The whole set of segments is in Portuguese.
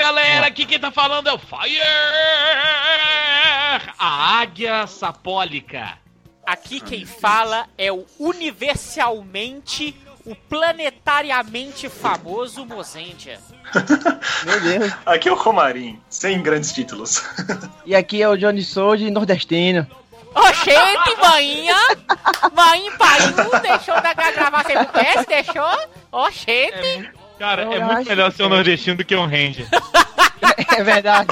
galera, aqui quem tá falando é o Fire! A águia sapólica. Aqui quem fala é o universalmente, o planetariamente famoso Mozendia. Meu Deus. Aqui é o Comarim, sem grandes títulos. E aqui é o Johnny Soul nordestino. Oxente, maninha! Mãe, pai, não deixou da gravar sem PS, deixou? Oxente! Cara, Eu é muito melhor ser um que- nordestino do que um ranger. É verdade.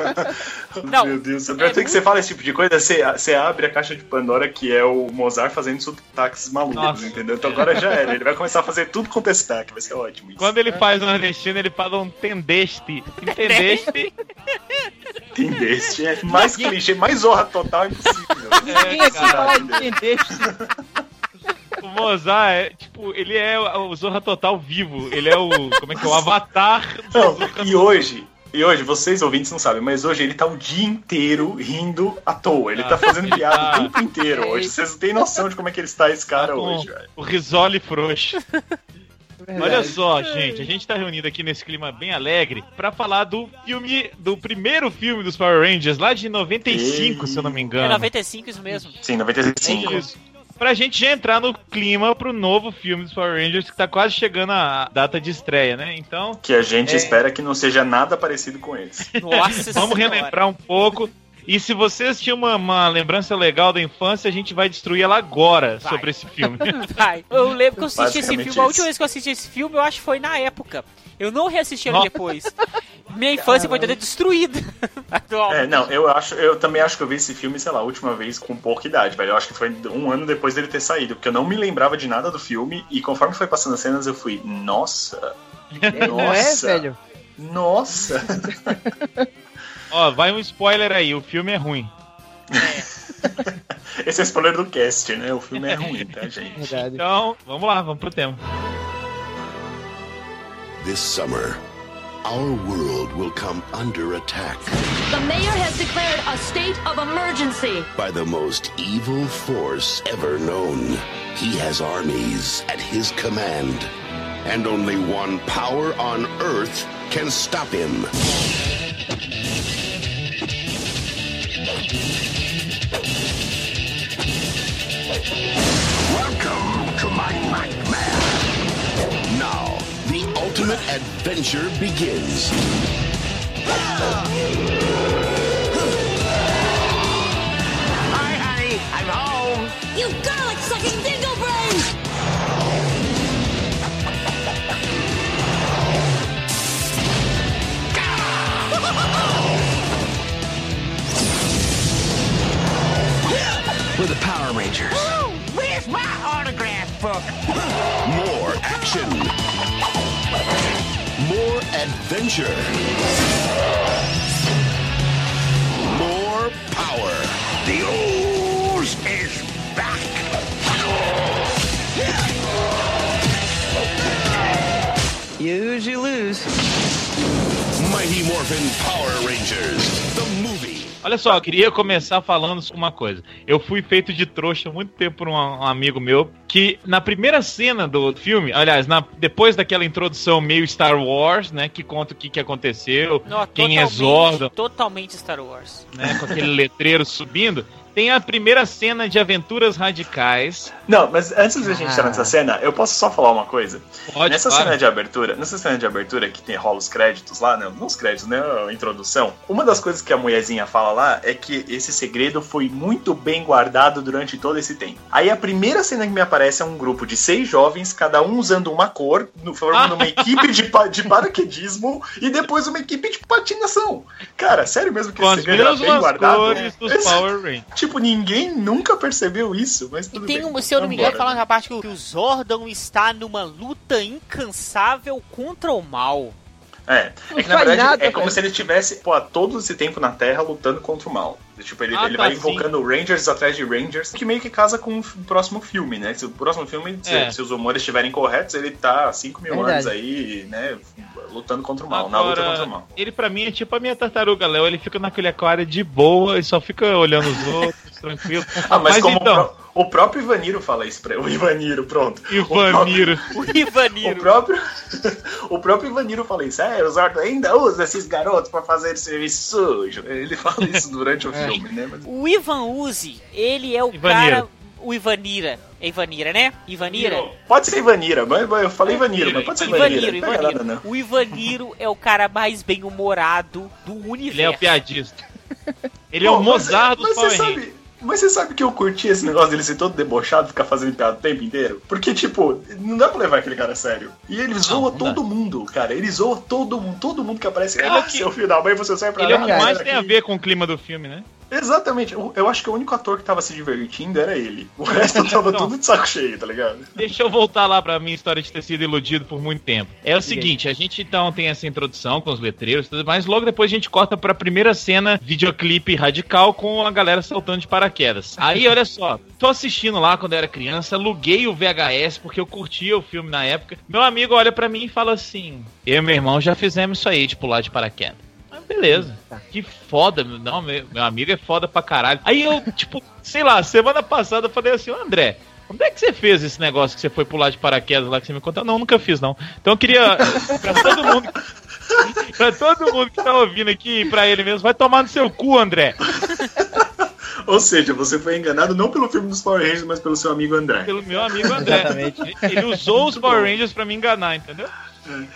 Não, Meu Deus, é tenho que você muito- fala esse tipo de coisa, você, você abre a caixa de Pandora, que é o Mozart fazendo sotaques malucos, Nossa. entendeu? Então agora já era, ele vai começar a fazer tudo com sotaque, vai ser ótimo isso. Quando ele faz nordestino, ele fala um tendeste. Entendeste? Entendeste? É mais clichê, mais zorra total impossível. Quem aqui cara. fala entendeste? O Mozart é, tipo, ele é o Zorra Total vivo. Ele é o, como é que é, o avatar do Não, Zorra e hoje, e hoje, vocês ouvintes não sabem, mas hoje ele tá o dia inteiro rindo à toa. Ele tá fazendo ele piada tá- o tempo inteiro hoje. Vocês não têm noção de como é que ele está esse cara com hoje, velho. o risole frouxo. Olha só, gente, a gente tá reunido aqui nesse clima bem alegre pra falar do filme, do primeiro filme dos Power Rangers, lá de 95, se eu não me É engano. 95 isso mesmo. Sim, 95. Isso. Pra gente já entrar no clima pro novo filme dos Power Rangers, que tá quase chegando a data de estreia, né? Então, Que a gente É. espera que não seja nada parecido com eles. Nossa vamos senhora. relembrar um pouco. E se vocês tinham uma, uma lembrança legal da infância, a gente vai destruir ela agora Vai. sobre esse filme. Vai. Eu lembro que eu assisti esse filme, a última isso. vez que eu assisti esse filme, eu acho que foi na época. Eu não reassisti ele depois. Minha infância foi toda destruída. É, não, eu acho, eu também acho que eu vi esse filme, sei lá, a última vez com pouca idade, velho. Eu acho que foi um ano depois dele ter saído, porque eu não me lembrava de nada do filme e conforme foi passando as cenas eu fui, nossa, É, Não é, Nossa. velho? nossa. Ó, vai um spoiler aí, o filme é ruim. Esse é o spoiler do cast, né? O filme é ruim, tá, gente? Verdade. Então, vamos lá, vamos pro tema. This summer, our world will come under attack The mayor has declared a state of emergency. by the most evil force ever known. He has armies at his command, and only one power on Earth can stop him. Ultimate adventure begins. Hi, honey. I'm home. You garlic sucking dingo brain! We're the Power Rangers. where's my autograph book? More action. More adventure. More power. The ooze is back. Lose, you lose. Mighty Morphin Power Rangers, the movie. Olha só, eu queria começar falando uma coisa. Eu fui feito de trouxa há muito tempo por um, um amigo meu que na primeira cena do filme, aliás, na- depois daquela introdução meio Star Wars, né, que conta o que, que aconteceu, Não, quem é Totalmente Star Wars. né, com aquele letreiro subindo, tem a primeira cena de aventuras radicais. Não, mas antes da gente Ah. entrar nessa cena, eu posso só falar uma coisa? Pode, nessa claro. cena de abertura, nessa cena de abertura que tem rola os créditos lá, né? Não os créditos, né? A introdução. Uma das coisas que a mulherzinha fala lá é que esse segredo foi muito bem guardado durante todo esse tempo. Aí a primeira cena que me aparece é um grupo de seis jovens, cada um usando uma cor, formando uma equipe de, pa- de paraquedismo e depois uma equipe de patinação. Cara, sério mesmo que com esse segredo era bem guardado? cores dos Power Rangers. Tipo, ninguém nunca percebeu isso, mas E tudo tem, bem. um, se eu não me engano, falando na parte que o Zordon está numa luta incansável contra o mal. É, Não é que na verdade nada, é como velho. se ele tivesse, pô, todo esse tempo na Terra lutando contra o mal. Tipo, ele, Ah, ele tá, vai sim. invocando Rangers atrás de Rangers, que meio que casa com o próximo filme, né? Se o próximo filme, se, É. se os humores estiverem corretos, ele tá há 5 mil Verdade. anos aí, né? Lutando contra o mal, na luta contra o mal. ele pra mim é tipo a minha tartaruga, Léo. Ele fica naquele aquário de boa e só fica olhando os outros, tranquilo. Ah, mas, como então, o, pró- O próprio Ivaniro fala isso pra O Ivaniro, pronto. Ivaniro. O O Ivaniro. próprio, o próprio Ivaniro fala isso. É, os ortos ainda usam esses garotos pra fazer serviço sujo. Ele fala isso durante o filme, né? Mas- O Ivan Uzi, ele é o Ivanira. cara. O Ivanira. É Ivanira, né? Ivanira? Pode ser Ivanira, mas mas eu falei Ivaniro, mas pode ser Ivanira. Ivaniro, nada, Ivaniro. não. O Ivaniro é o cara mais bem-humorado do universo. Ele é o piadista. Ele é o Mozart mas Power Rangers. Mas você sabe que eu curti esse negócio dele ser todo debochado, ficar fazendo piada o tempo inteiro? Porque, tipo, não dá pra levar aquele cara a sério. E ele zoa não todo mundo, cara. Ele zoa todo mundo, todo mundo que aparece. Ele é ah, o que- seu filho da mãe, você sai pra Ele é lá. o que cara, mais cara, tem a ver com o clima do filme, né? Exatamente. Eu, acho que o único ator que tava se divertindo era ele. O resto tava tudo de saco cheio, tá ligado? Deixa eu voltar lá pra minha história de ter sido iludido por muito tempo. É o seguinte, a gente então tem essa introdução com os letreiros e tudo mais, logo depois a gente corta pra primeira cena, videoclipe radical com a galera saltando de paraquedas. Aí, olha só, tô assistindo lá quando eu era criança, aluguei o VHS porque eu curtia o filme na época. Meu amigo olha pra mim e fala assim: Eu e meu irmão já fizemos isso aí, de pular de paraquedas. Beleza. Que foda, meu- não, meu, meu amigo é foda pra caralho. Aí eu, tipo, sei lá, semana passada eu falei assim, ô André, onde é que você fez esse negócio que você foi pular de paraquedas lá que você me contou? Não, nunca fiz, não. Então eu queria, pra todo mundo, pra todo mundo que tá ouvindo aqui pra ele mesmo, vai tomar no seu cu, André. Ou seja, você foi enganado não pelo filme dos Power Rangers, mas pelo seu amigo André. Pelo meu amigo André. Exatamente. Ele usou os Power Rangers pra me enganar, entendeu?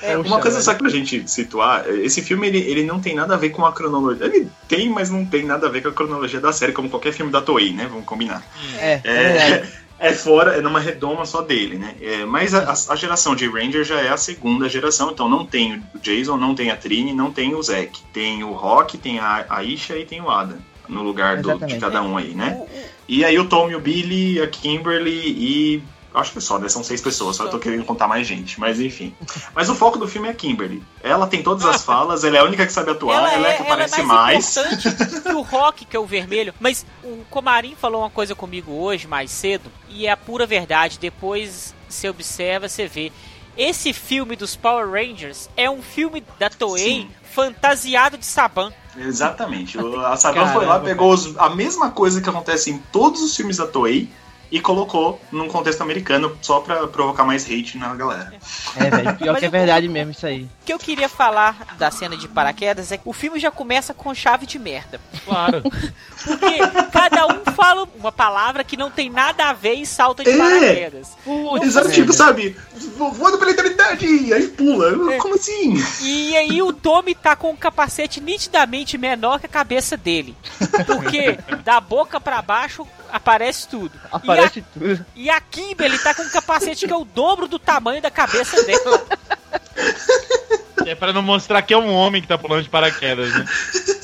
É, uma coisa só pra gente situar, esse filme ele, ele não tem nada a ver com a cronologia. Ele tem, mas não tem nada a ver com a cronologia da série, como qualquer filme da Toei, né? Vamos combinar. É, é. É, é fora, é numa redoma só dele, né? É, mas a, a- geração de Ranger já é a segunda geração, então não tem o Jason, não tem a Trini, não tem o Zack. Tem o Rock, tem a Aisha e tem o Adam. No lugar do- de cada um aí, né? E aí o Tom e o Billy, a Kimberly e. Acho que só, né? São seis pessoas, só eu tô querendo contar mais gente, mas enfim. Mas o foco do filme é Kimberly. Ela tem todas as falas, ela é a única que sabe atuar, ela, é a que aparece mais. importante que o Rock, que é o vermelho. Mas o Comarim falou uma coisa comigo hoje, mais cedo, e é a pura verdade. Depois você observa, você vê. Esse filme dos Power Rangers é um filme da Toei Sim. fantasiado de Saban. Exatamente. O- A Saban foi lá, Caramba, pegou os- a mesma coisa que acontece em todos os filmes da Toei e colocou num contexto americano só pra provocar mais hate na galera. É, velho. Pior Mas que é verdade mesmo isso aí. O que eu queria falar da cena de paraquedas é que o filme já começa com chave de merda. Claro. Porque cada um fala uma palavra que não tem nada a ver e salta de É. paraquedas. Exato, tipo, sabe? vo- Voando pela eternidade! E aí pula. É. Como assim? E aí o Tommy tá com um capacete nitidamente menor que a cabeça dele. Porque da boca pra baixo aparece tudo. Aparece tudo. E a, e a Kimberly tá com um capacete que é o dobro do tamanho da cabeça dela. É pra não mostrar que é um homem que tá pulando de paraquedas, né?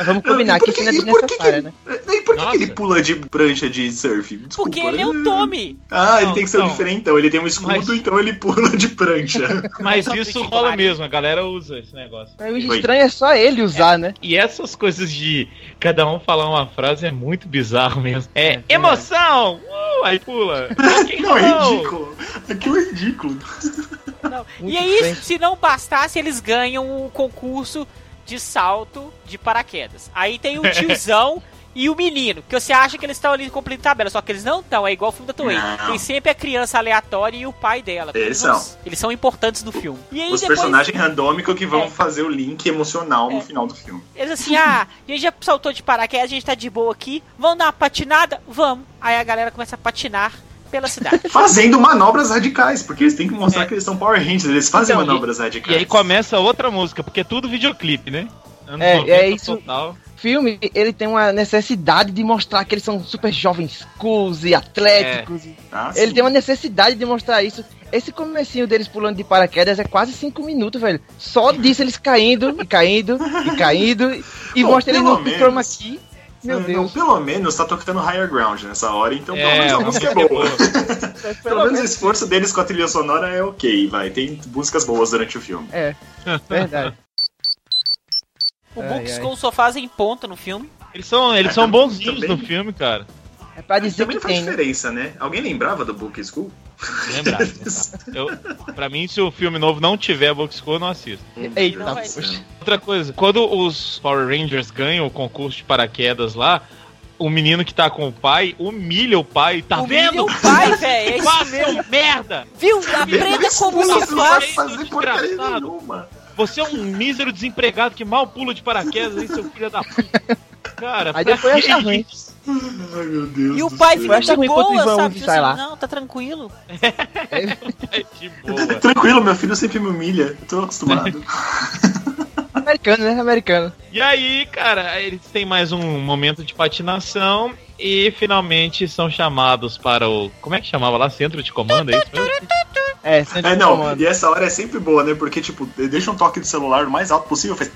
Mas vamos combinar por que cena e por que que- desnecessária, né? E por que, Nossa. ele pula de prancha de surf? Desculpa. Porque ele é o Tommy. Ah, ele Não, tem que ser um não. diferentão. Ele tem um escudo, Mas- então ele pula de prancha. Mas isso rola mesmo, a galera usa esse negócio. Mas o estranho é só ele usar, né? E essas coisas de cada um falar uma frase é muito bizarro mesmo. É, verdade. emoção! Uh, aí pula. Não, é ridículo. Aquilo é ridículo. Não. E aí, se não bastasse, eles ganham o concurso de salto de paraquedas. Aí tem o tiozão e o menino, que você acha que eles estão ali cumprindo tabela, só que eles não estão, é igual o filme da Toei. Tem sempre a criança aleatória e o pai dela. Eles vão- são. Eles são importantes no filme. E aí Os depois, personagens randômicos que vão É. fazer o link emocional no final do filme. eles assim, ah, a gente já saltou de paraquedas, a gente tá de boa aqui, vamos dar uma patinada? Vamos. Aí a galera começa a patinar pela cidade. Fazendo manobras radicais, porque eles têm que mostrar É. que eles são Power Rangers, eles fazem Então, manobras E radicais. aí começa outra música, porque é tudo videoclipe, né? Anos É, 90 é isso. Total. O filme, ele tem uma necessidade de mostrar que eles são super jovens, cools e atléticos. Ah, Ele sim. tem uma necessidade de mostrar isso. Esse comecinho deles pulando de paraquedas é quase 5 minutos, velho. Só disso eles caindo e caindo e caindo. E Bom, mostra ele no menos. chroma aqui. Meu Não, Deus. pelo menos tá tocando Higher Ground nessa hora, então pelo É, menos a uma música é boa. boa. pelo menos o esforço deles com a trilha sonora é ok, vai. Tem músicas boas durante o filme. É, verdade. O Book. School só fazem ponta no filme. Eles são, eles É, são também- bonzinhos no filme, cara. É pra dizer Também que não faz tem, né? diferença, né? Alguém lembrava do Book School? Lembrado. Eu, pra mim, se o filme novo não tiver Book School, eu não assisto. Eita, Não. Outra coisa, quando os Power Rangers ganham o concurso de paraquedas lá, o menino que tá com o pai humilha o pai, tá Humilha vendo? o pai, velho. É isso Faça um merda! Viu? Aprenda como se não vai faz. fazer porcaria nenhuma. Você é um mísero desempregado que mal pula de paraquedas aí, seu filho da puta. Cara, Aí pra depois que acha ruim. isso? Ai, meu Deus. E o pai fica de boa, sabe? Tipo sai assim, lá. não, tá tranquilo. É de boa. Tranquilo, meu filho sempre me humilha. Eu tô acostumado. Americano, né? Americano. E aí, cara, eles têm mais um momento de patinação e finalmente são chamados para o. Como é que chamava lá? Centro de comando, é isso mesmo? É, centro É, de não, comando. e essa hora é sempre boa, né? Porque, tipo, deixa um toque de celular o mais alto possível, faz.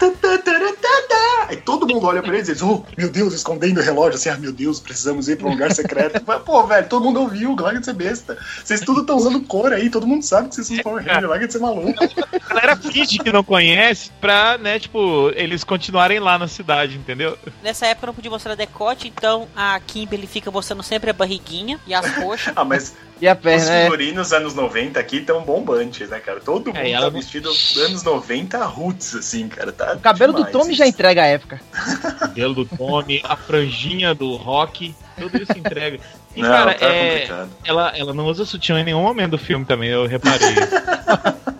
Aí todo mundo olha pra eles e diz: Oh, meu Deus, escondendo o relógio, assim, ah, meu Deus, precisamos ir pra um lugar secreto. Mas, Pô, velho, todo mundo ouviu, larga de ser besta. Vocês tudo estão usando cor aí, todo mundo sabe que vocês são Power Ranger, larga de ser maluco. A galera finge que não conhece pra, né, tipo, eles continuarem lá na cidade, entendeu? Nessa época não podia mostrar decote, então a Kimberly fica mostrando sempre a barriguinha e as coxas. Ah, mas E a os perna, é. figurinos anos 90 aqui estão bombantes, né, cara? Todo mundo É, ela tá vestido anos 90 roots, assim, cara. Tá O cabelo do demais Tommy isso. já entrega a época. O cabelo do Tommy, a franjinha do Rock, tudo isso entrega. E, Não, cara, tá é, complicado. ela, ela não usa sutiã em nenhum momento do filme também, eu reparei.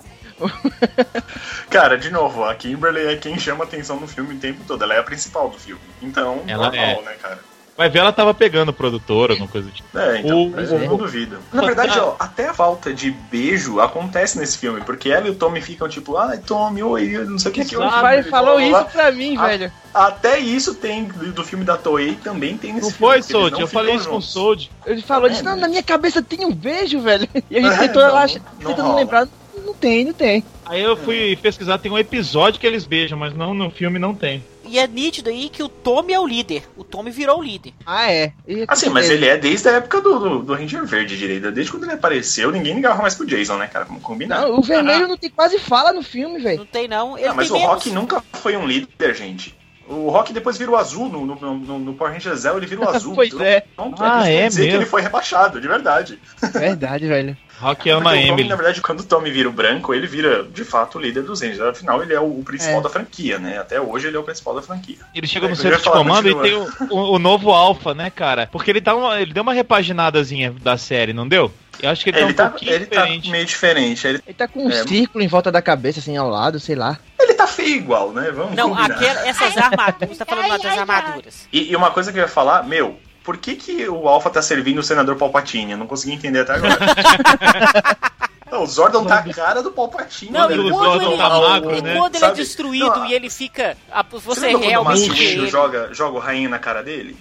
Cara, de novo, a Kimberly é quem chama atenção no filme o tempo todo. Ela é a principal do filme. Então, Ela normal, é. né, cara? Vai ver, ela tava pegando o produtor, alguma coisa do tipo. É, então, O- mas o- eu não duvido. Na verdade, ó, até a falta de beijo acontece nesse filme, porque ela e o Tommy ficam tipo, ai, Tommy, oi, não sei o que que O eu pai falou isso pra mim, Ah, velho. Até isso tem do, filme da Toei, também tem nesse Não filme. foi, porque eles Sold? não Eu falei isso com o. Sold. Ele falou, É, disse, não, na minha cabeça tem um beijo, velho. E a gente É, tentou não, lá, não tentando rola. lembrar. Não tem, não tem. Aí eu fui pesquisar, tem um episódio que eles beijam, mas não no filme não tem. E é nítido aí que o Tommy é o líder. O Tommy virou o líder. Ah, é. E Assim, mas ele é desde a época do, do, do Ranger Verde direito. Desde quando ele apareceu, ninguém ligava mais pro Jason, né, cara? Vamos combinar. Não, o vermelho não tem quase fala no filme, velho. Não tem não. Ele Ah, mas o menos. Rock nunca foi um líder, gente. O Rock depois vira o azul no, no, no, no Power Ranger Zell, ele vira o azul. Pois é. Pronto, Ah, quer é dizer que mesmo? ele foi rebaixado, de verdade. Verdade, velho. Rock ama Porque o Tommy, Emily. na verdade, quando o Tommy vira o branco, ele vira, de fato, o líder dos Rangers. Afinal, ele é o, o principal É. da franquia, né? Até hoje ele é o principal da franquia. Ele chega É, no centro de comando e tem o, o- o novo Alpha, né, cara? Porque ele, dá uma, ele deu uma repaginadazinha da série, não deu? Eu acho que ele, Ele, tá um tá, pouquinho ele tá diferente. meio diferente. Ele, Ele tá com um É. círculo em volta da cabeça, assim, ao lado, sei lá. Ele tá feio igual, né? Vamos Não, aquela, essas armaduras. Você tá falando das armaduras. E, e uma coisa que eu ia falar, meu, por que, que o Alpha tá servindo o senador Palpatine? Eu não consegui entender até agora. não, o Zordon tá a cara do Palpatine. Não, né? e o quando Zordon ele, tá magro, e né? quando ele é destruído Não, e ele fica. a- Você Você lembra quando o realmente joga, joga o rainha na cara dele?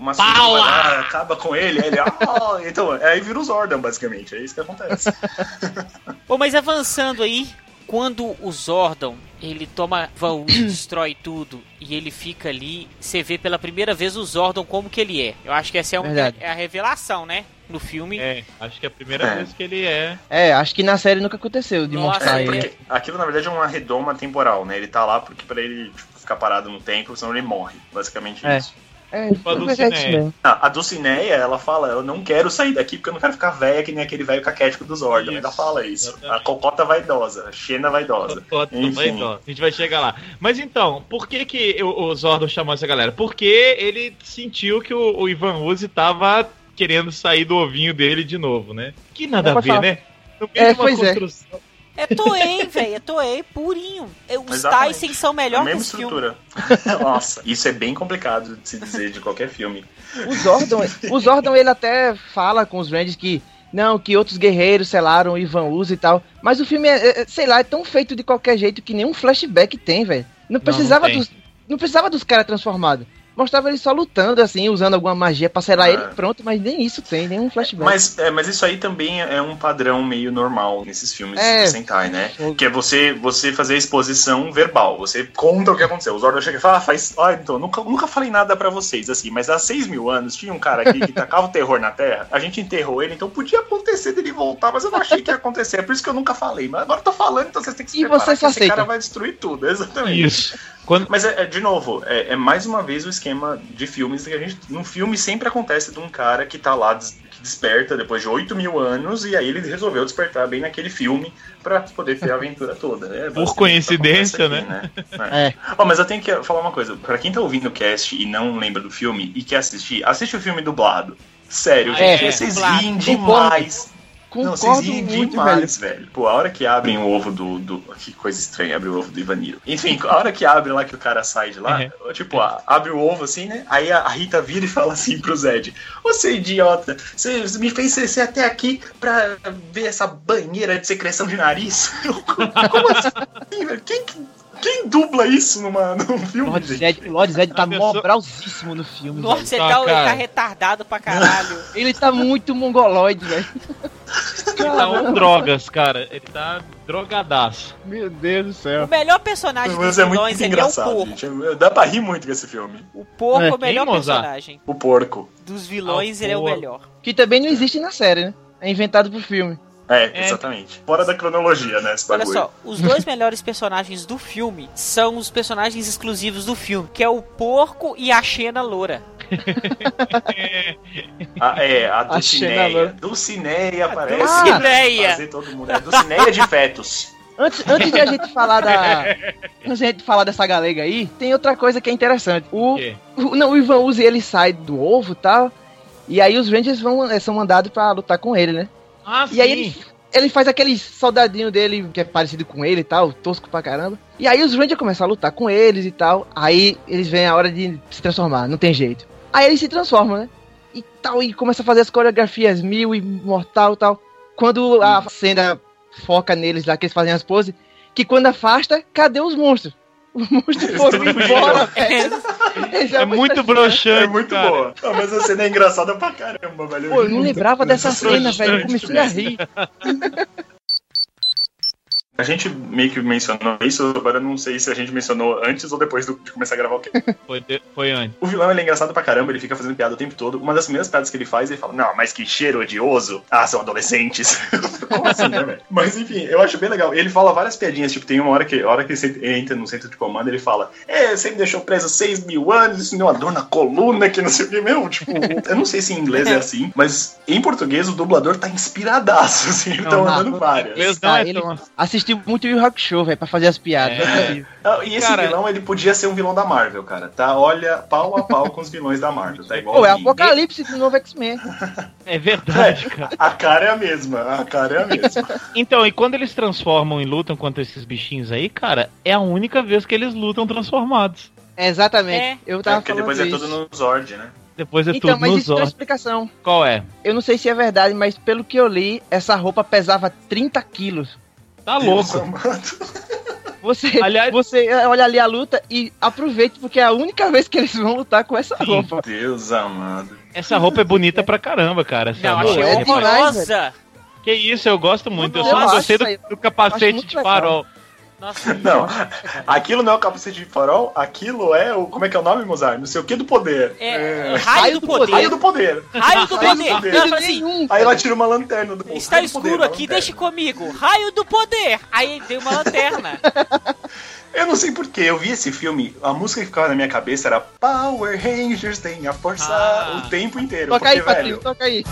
Vai Paula! lá, acaba com ele, aí ele. "Ah", então, aí vira o Zordon, basicamente. É isso que acontece. Bom, mas avançando aí, quando o Zordon ele toma vão destrói tudo e ele fica ali, você vê pela primeira vez o Zordon como que ele é. Eu acho que essa é, um- Verdade. é a revelação, né? No filme. É, acho que é a primeira É. vez que ele é. É, acho que na série nunca aconteceu de Nossa, mostrar é, ele. Aquilo, na verdade, é uma redoma temporal, né? Ele tá lá porque pra ele tipo, ficar parado no tempo, senão ele morre. Basicamente É. isso. É, Culpa do na verdade, Cineia. isso mesmo. Ah, a Dulcineia, ela fala, eu não quero sair daqui porque eu não quero ficar velha que nem aquele velho caquético dos. Isso, Ela fala isso. exatamente. A cocota vaidosa, a Xena vaidosa. Foto, Enfim. vai, não. A gente vai chegar lá. Mas então, por que, que o, o Zordon chamou essa galera? Porque ele sentiu que o, o Ivan Uzi tava querendo sair do ovinho dele de novo, né? Que nada a ver, falar. né? No meio É, de uma pois é. É Toei, velho, é Toei purinho. É, Os. Tyson são A melhor que os filmes. estrutura. Nossa, isso é bem complicado de se dizer de qualquer filme. O Zordon, o Zordon, ele até fala com os Rangers que não, que outros guerreiros selaram o Ivan Uzi e tal. Mas o filme é, é, sei lá, é tão feito de qualquer jeito que nenhum flashback tem, velho. Não precisava tem. dos não precisava dos caras transformados. Mostrava ele só lutando assim, usando alguma magia pra selar Ah. ele, pronto, mas nem isso tem, nenhum flashback. Mas, é, mas isso aí também é um padrão meio normal nesses filmes É. de Sentai, né? Que é você, você fazer a exposição verbal. Você conta o que aconteceu. O Zordon chega e fala, ah, faz. Ah, então, nunca, nunca falei nada pra vocês, assim, mas há seis mil anos tinha um cara aqui que tacava o terror na Terra. A gente enterrou ele, então podia acontecer dele voltar, mas eu não achei que ia acontecer. É por isso que eu nunca falei. Mas agora eu tô falando, então vocês têm que se E preparar você que esse aceita. cara vai destruir tudo. Exatamente. Isso. Quando... Mas, é, é, de novo, é, é mais uma vez o esquema de filmes que a gente. Num filme sempre acontece de um cara que tá lá, des- que desperta depois de 8 mil anos, e aí ele resolveu despertar bem naquele filme pra poder ter a aventura toda. É, basicamente coincidência, acontece aqui, É. Ó, mas eu tenho que falar uma coisa. Pra quem tá ouvindo o cast e não lembra do filme e quer assistir, assiste o filme dublado. Sério, É, gente, vocês dublado. riem Concordo. demais. Não, vocês riem muito, velho. demais, velho. Pô, a hora que abrem o ovo do, do. Que coisa estranha, abre o ovo do Ivaniro. Enfim, a hora que abre lá, que o cara sai de lá, tipo, a- abre o ovo assim, né? Aí a a Rita vira e fala assim pro Zed: Você idiota, você me fez descer até aqui pra ver essa banheira de secreção de nariz? Como assim, velho? Quem, quem dubla isso numa, num filme? Lord? Zed, Lord Zed tá pessoa- mobralzíssimo no filme. Nossa, velho. ele Tá, tá, ele tá retardado pra caralho. Ele tá muito mongoloide, velho. Ele tá um drogas, cara. Ele tá drogadaço. Meu Deus do O céu. melhor personagem dos é muito vilões ali é o engraçado, porco. gente. Dá pra rir muito com esse filme. O porco é, É, o melhor quem, Mozart? personagem. O porco. Dos vilões, Ah, o ele é o porco. melhor. Que também não existe na série, né? É inventado pro filme. É, É. exatamente. Fora da cronologia, né? Esse Olha só, os dois melhores personagens do filme são os personagens exclusivos do filme, que é o porco e a Xena loura. A, é, a Dulcineia. Loura. Dulcineia aparece. Dulcineia. Fazer todo mundo. É Dulcineia de fetos. Antes, antes de a gente falar da. Antes de a gente falar dessa galega aí, tem outra coisa que é interessante. O, o, não, o Ivan Uzi ele sai do ovo e tal. E aí os Rangers vão, eh, são mandados pra lutar com ele, né? Ah, E aí ele, ele faz aquele soldadinho dele que é parecido com ele e tal, tosco pra caramba. E aí os Rangers começam a lutar com eles e tal. Aí eles vêm a hora de se transformar, não tem jeito. Aí eles se transformam, né? E tal, e começa a fazer as coreografias mil e mortal e tal. Quando a cena foca neles lá, que eles fazem as poses, que quando afasta, cadê os monstros? Os monstros foram embora, velho. Eles já É vão muito broxante. É muito cara. boa. Ah, mas a cena é engraçada pra caramba, velho. Pô, eu não lembrava dessa nessa cena, velho. Eu comecei a rir. A gente meio que mencionou isso, agora eu não sei se a gente mencionou antes ou depois do- de começar a gravar o quê. Foi, de- foi antes. O vilão ele é engraçado pra caramba, ele fica fazendo piada o tempo todo. Uma das primeiras piadas que ele faz, ele fala: Não, mas que cheiro odioso. Ah, são adolescentes. Como assim, né, velho? Mas enfim, eu acho bem legal. Ele fala várias piadinhas, tipo, tem uma hora que, a hora que ele entra no centro de comando, ele fala: É, você me deixou preso seis mil anos, isso me deu uma dor na coluna, que não sei o que, meu. Tipo, eu não sei se em inglês é assim, mas em português o dublador tá inspiradaço, assim, ele tá Não, mandando não. várias. Inglês não Ah, é ele tão- assistiu muito o Rock Show, velho, pra fazer as piadas. É. não é E esse Cara- vilão, ele podia ser um vilão da Marvel, cara, tá? Olha, pau a pau com os vilões da Marvel, tá igual Pô, é Apocalipse do novo X-Men. É verdade, cara. A cara é a mesma, a cara é a mesma. Então, e quando eles transformam e lutam contra esses bichinhos aí, cara, é a única vez que eles lutam transformados. É, exatamente. É. Eu É, tava porque falando depois é tudo no Zord, né? Depois é Então, tudo mas isso tem uma explicação. Qual é? Eu não sei se é verdade, mas pelo que eu li, essa roupa pesava 30 quilos. Tá Deus louco. amado. Você, Aliás- você olha ali a luta e aproveite, porque é a única vez que eles vão lutar com essa roupa. Deus amado. Essa roupa é bonita pra caramba, cara. Essa Não, achei é horrorosa. Que isso, eu gosto muito. Eu Eu só não gostei do, do capacete de legal. farol. Nossa, Não, aquilo não é o capacete de farol, aquilo é o. Como é que é o nome, Mozart? Não sei o que do poder. é, raio do poder. Raio do poder. Raio do Raio do poder. poder. Fala assim, Nenhum. Aí ela tira uma lanterna do está Raio poder, escuro uma aqui, deixe comigo. Raio do poder. Aí deu uma lanterna. Eu não sei porquê, eu vi esse filme, a música que ficava na minha cabeça era Power Rangers tem a força Ah. o tempo inteiro. Toca aí, porque, Patrício, velho, toca aí.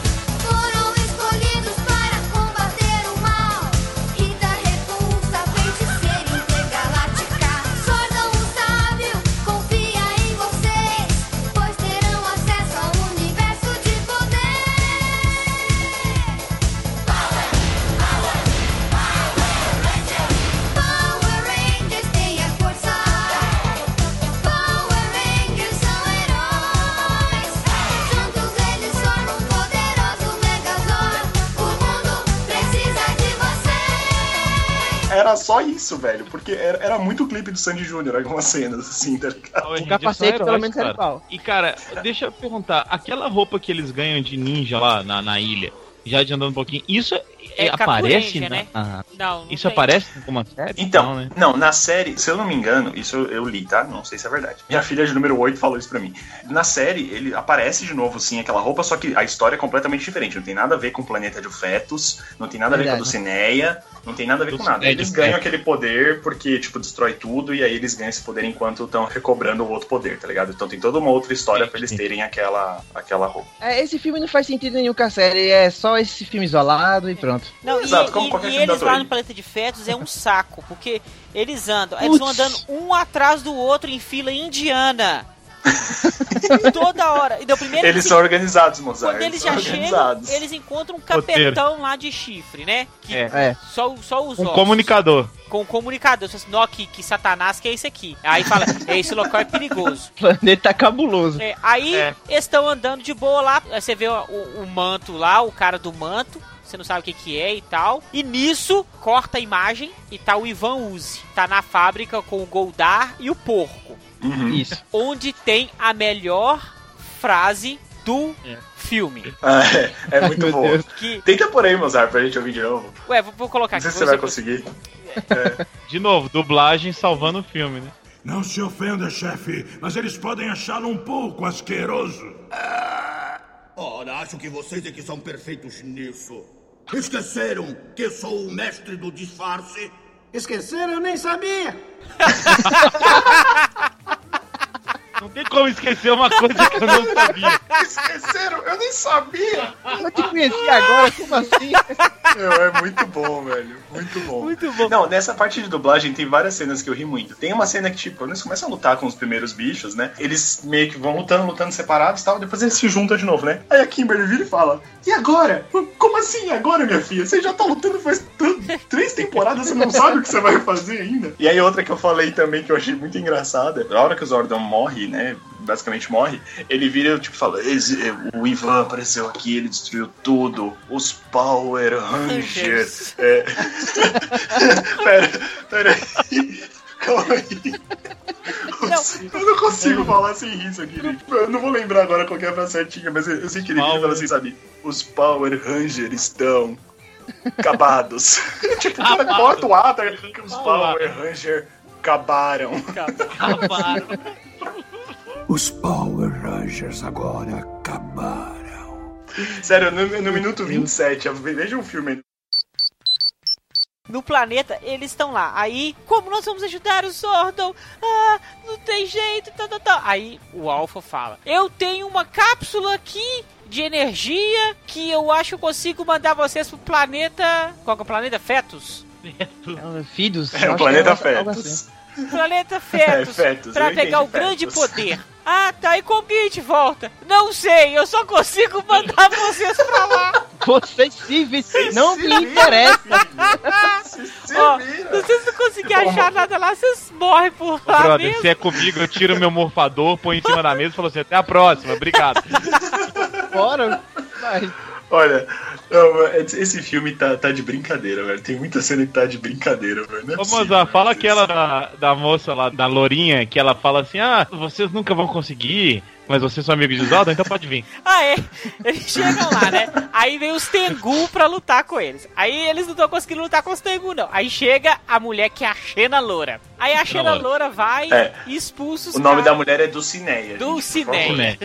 Era só isso, velho. Porque era, era muito clipe do Sandy Júnior, algumas cenas, assim, tá ligado? O capacete, pelo menos, era cara. igual. E cara, deixa eu perguntar, aquela roupa que eles ganham de ninja lá na, na ilha, já adiantando um pouquinho, isso, É aparece Capuranger, na- né? ah, Não, não Isso tem. aparece em alguma série? Então, Não, né? não, na série, se eu não me engano, isso eu, eu li, tá? Não sei se é verdade. Minha filha de número 8 falou isso pra mim. Na série, ele aparece de novo, sim, aquela roupa, só que a história é completamente diferente. Não tem nada a ver com o planeta de fetos, não tem nada a ver com a Verdade. Dulcineia, não tem nada a ver com nada. Eles ganham Feto. aquele poder porque, tipo, destrói tudo e aí eles ganham esse poder enquanto estão recobrando o outro poder, tá ligado? Então tem toda uma outra história pra eles terem aquela, aquela roupa. É, esse filme não faz sentido nenhum com a série, é só esse filme isolado e pronto. Não, Exato, e, como e- qualquer e filme eles lá no Planeta de Fetos é um saco, porque eles andam, eles vão andando um atrás do outro em fila indiana. Toda hora. E deu primeiro Eles são organizados, Mozart. quando eles são já chegam, eles encontram um capetão lá de chifre, né? Que É. É. só, só os Um ossos. comunicador. Com o comunicador. Você fala assim, "Nó, que, que satanás que é esse aqui. Aí fala, "É, esse local é perigoso. O planeta cabuloso. É, aí É. eles estão andando de boa lá. Aí você vê o, o- o manto lá, o cara do manto. Você não sabe o que, que é e tal. E nisso, corta a imagem e tá o Ivan Uzi. Tá na fábrica com o Goldar e o porco. Uhum. Isso. Onde tem a melhor frase do É. filme. Ah, é, é muito Meu bom. Que. Tenta por aí, Mozart, pra gente ouvir de novo. Ué, vou, vou colocar Não sei aqui. se você vai conseguir. De novo, dublagem salvando o filme, né? Não se ofenda, chefe, mas eles podem achá-lo um pouco asqueroso. Ora, acho que vocês é que são perfeitos nisso. Esqueceram que eu sou o mestre do disfarce? Esqueceram? Eu nem sabia. Não tem como esquecer uma coisa que eu não sabia. Esqueceram? Eu nem sabia! Eu te conheci agora, como assim? Meu, é muito bom, velho. Muito bom. Muito bom. Não, nessa parte de dublagem tem várias cenas que eu ri muito. Tem uma cena que, tipo, quando eles começam a lutar com os primeiros bichos, né? Eles meio que vão lutando, lutando separados e tal, depois eles se juntam de novo, né? Aí a Kimberly vira e fala: E agora? Como assim agora, minha filha? Você já tá lutando faz três temporadas, você não sabe o que você vai fazer ainda? E aí outra que eu falei também que eu achei muito engraçada, na hora que o Zordon morre, né? Basicamente morre, ele vira tipo fala: "Esse- o Ivan apareceu aqui, ele destruiu tudo. Os Power Rangers. É... pera, pera aí. Calma aí. Os- Eu não consigo falar sem isso aqui. Eu não vou lembrar agora qual que é a frase certinha, mas eu, sei que ele fala assim, sabe? Os Power Rangers estão acabados. tipo, corta o ato, que os Power Rangers acabaram. Acabaram. Os Power Rangers agora acabaram. Sério, no, no minuto 27, veja um filme aí. No planeta, eles estão lá. Aí, como nós vamos ajudar o Zordon? Ah, não tem jeito, tá, tá, tá. Aí o Alpha fala: Eu tenho uma cápsula aqui de energia que eu acho que eu consigo mandar vocês pro planeta. Qual que é o planeta? Fetus? Fidos. É o acho planeta que é Fetus. Planeta Fetus. É, Fetus, pra eu pegar o grande Fetus. poder. Ah, tá. E como que a gente volta? Não sei, eu só consigo mandar vocês pra lá. Vocês se não se me interessa. Se, se Ó, vira. se vocês não conseguirem achar nada lá, vocês morrem por Ô, lá brother, mesmo. se é comigo, eu tiro meu morfador, põe em cima da mesa e falo assim, até a próxima, obrigado. Bora. Vai. Olha, não, esse filme tá, tá de brincadeira, velho. Tem muita cena que tá de brincadeira, velho. Não é Ô, Mozart, fala aquela da, da moça lá, da Lourinha, que ela fala assim, ah, vocês nunca vão conseguir, mas vocês são amigos de Zelda, então pode vir. Ah, é. Eles chegam lá, né? Aí vem os Tengu pra lutar com eles. Aí eles não estão conseguindo lutar com os Tengu, não. Aí chega a mulher que é a Xena Loura. Aí a Xena Loura. Loura vai É. e expulsa os O nome da caras. mulher é Dulcineia. Cineia. Né?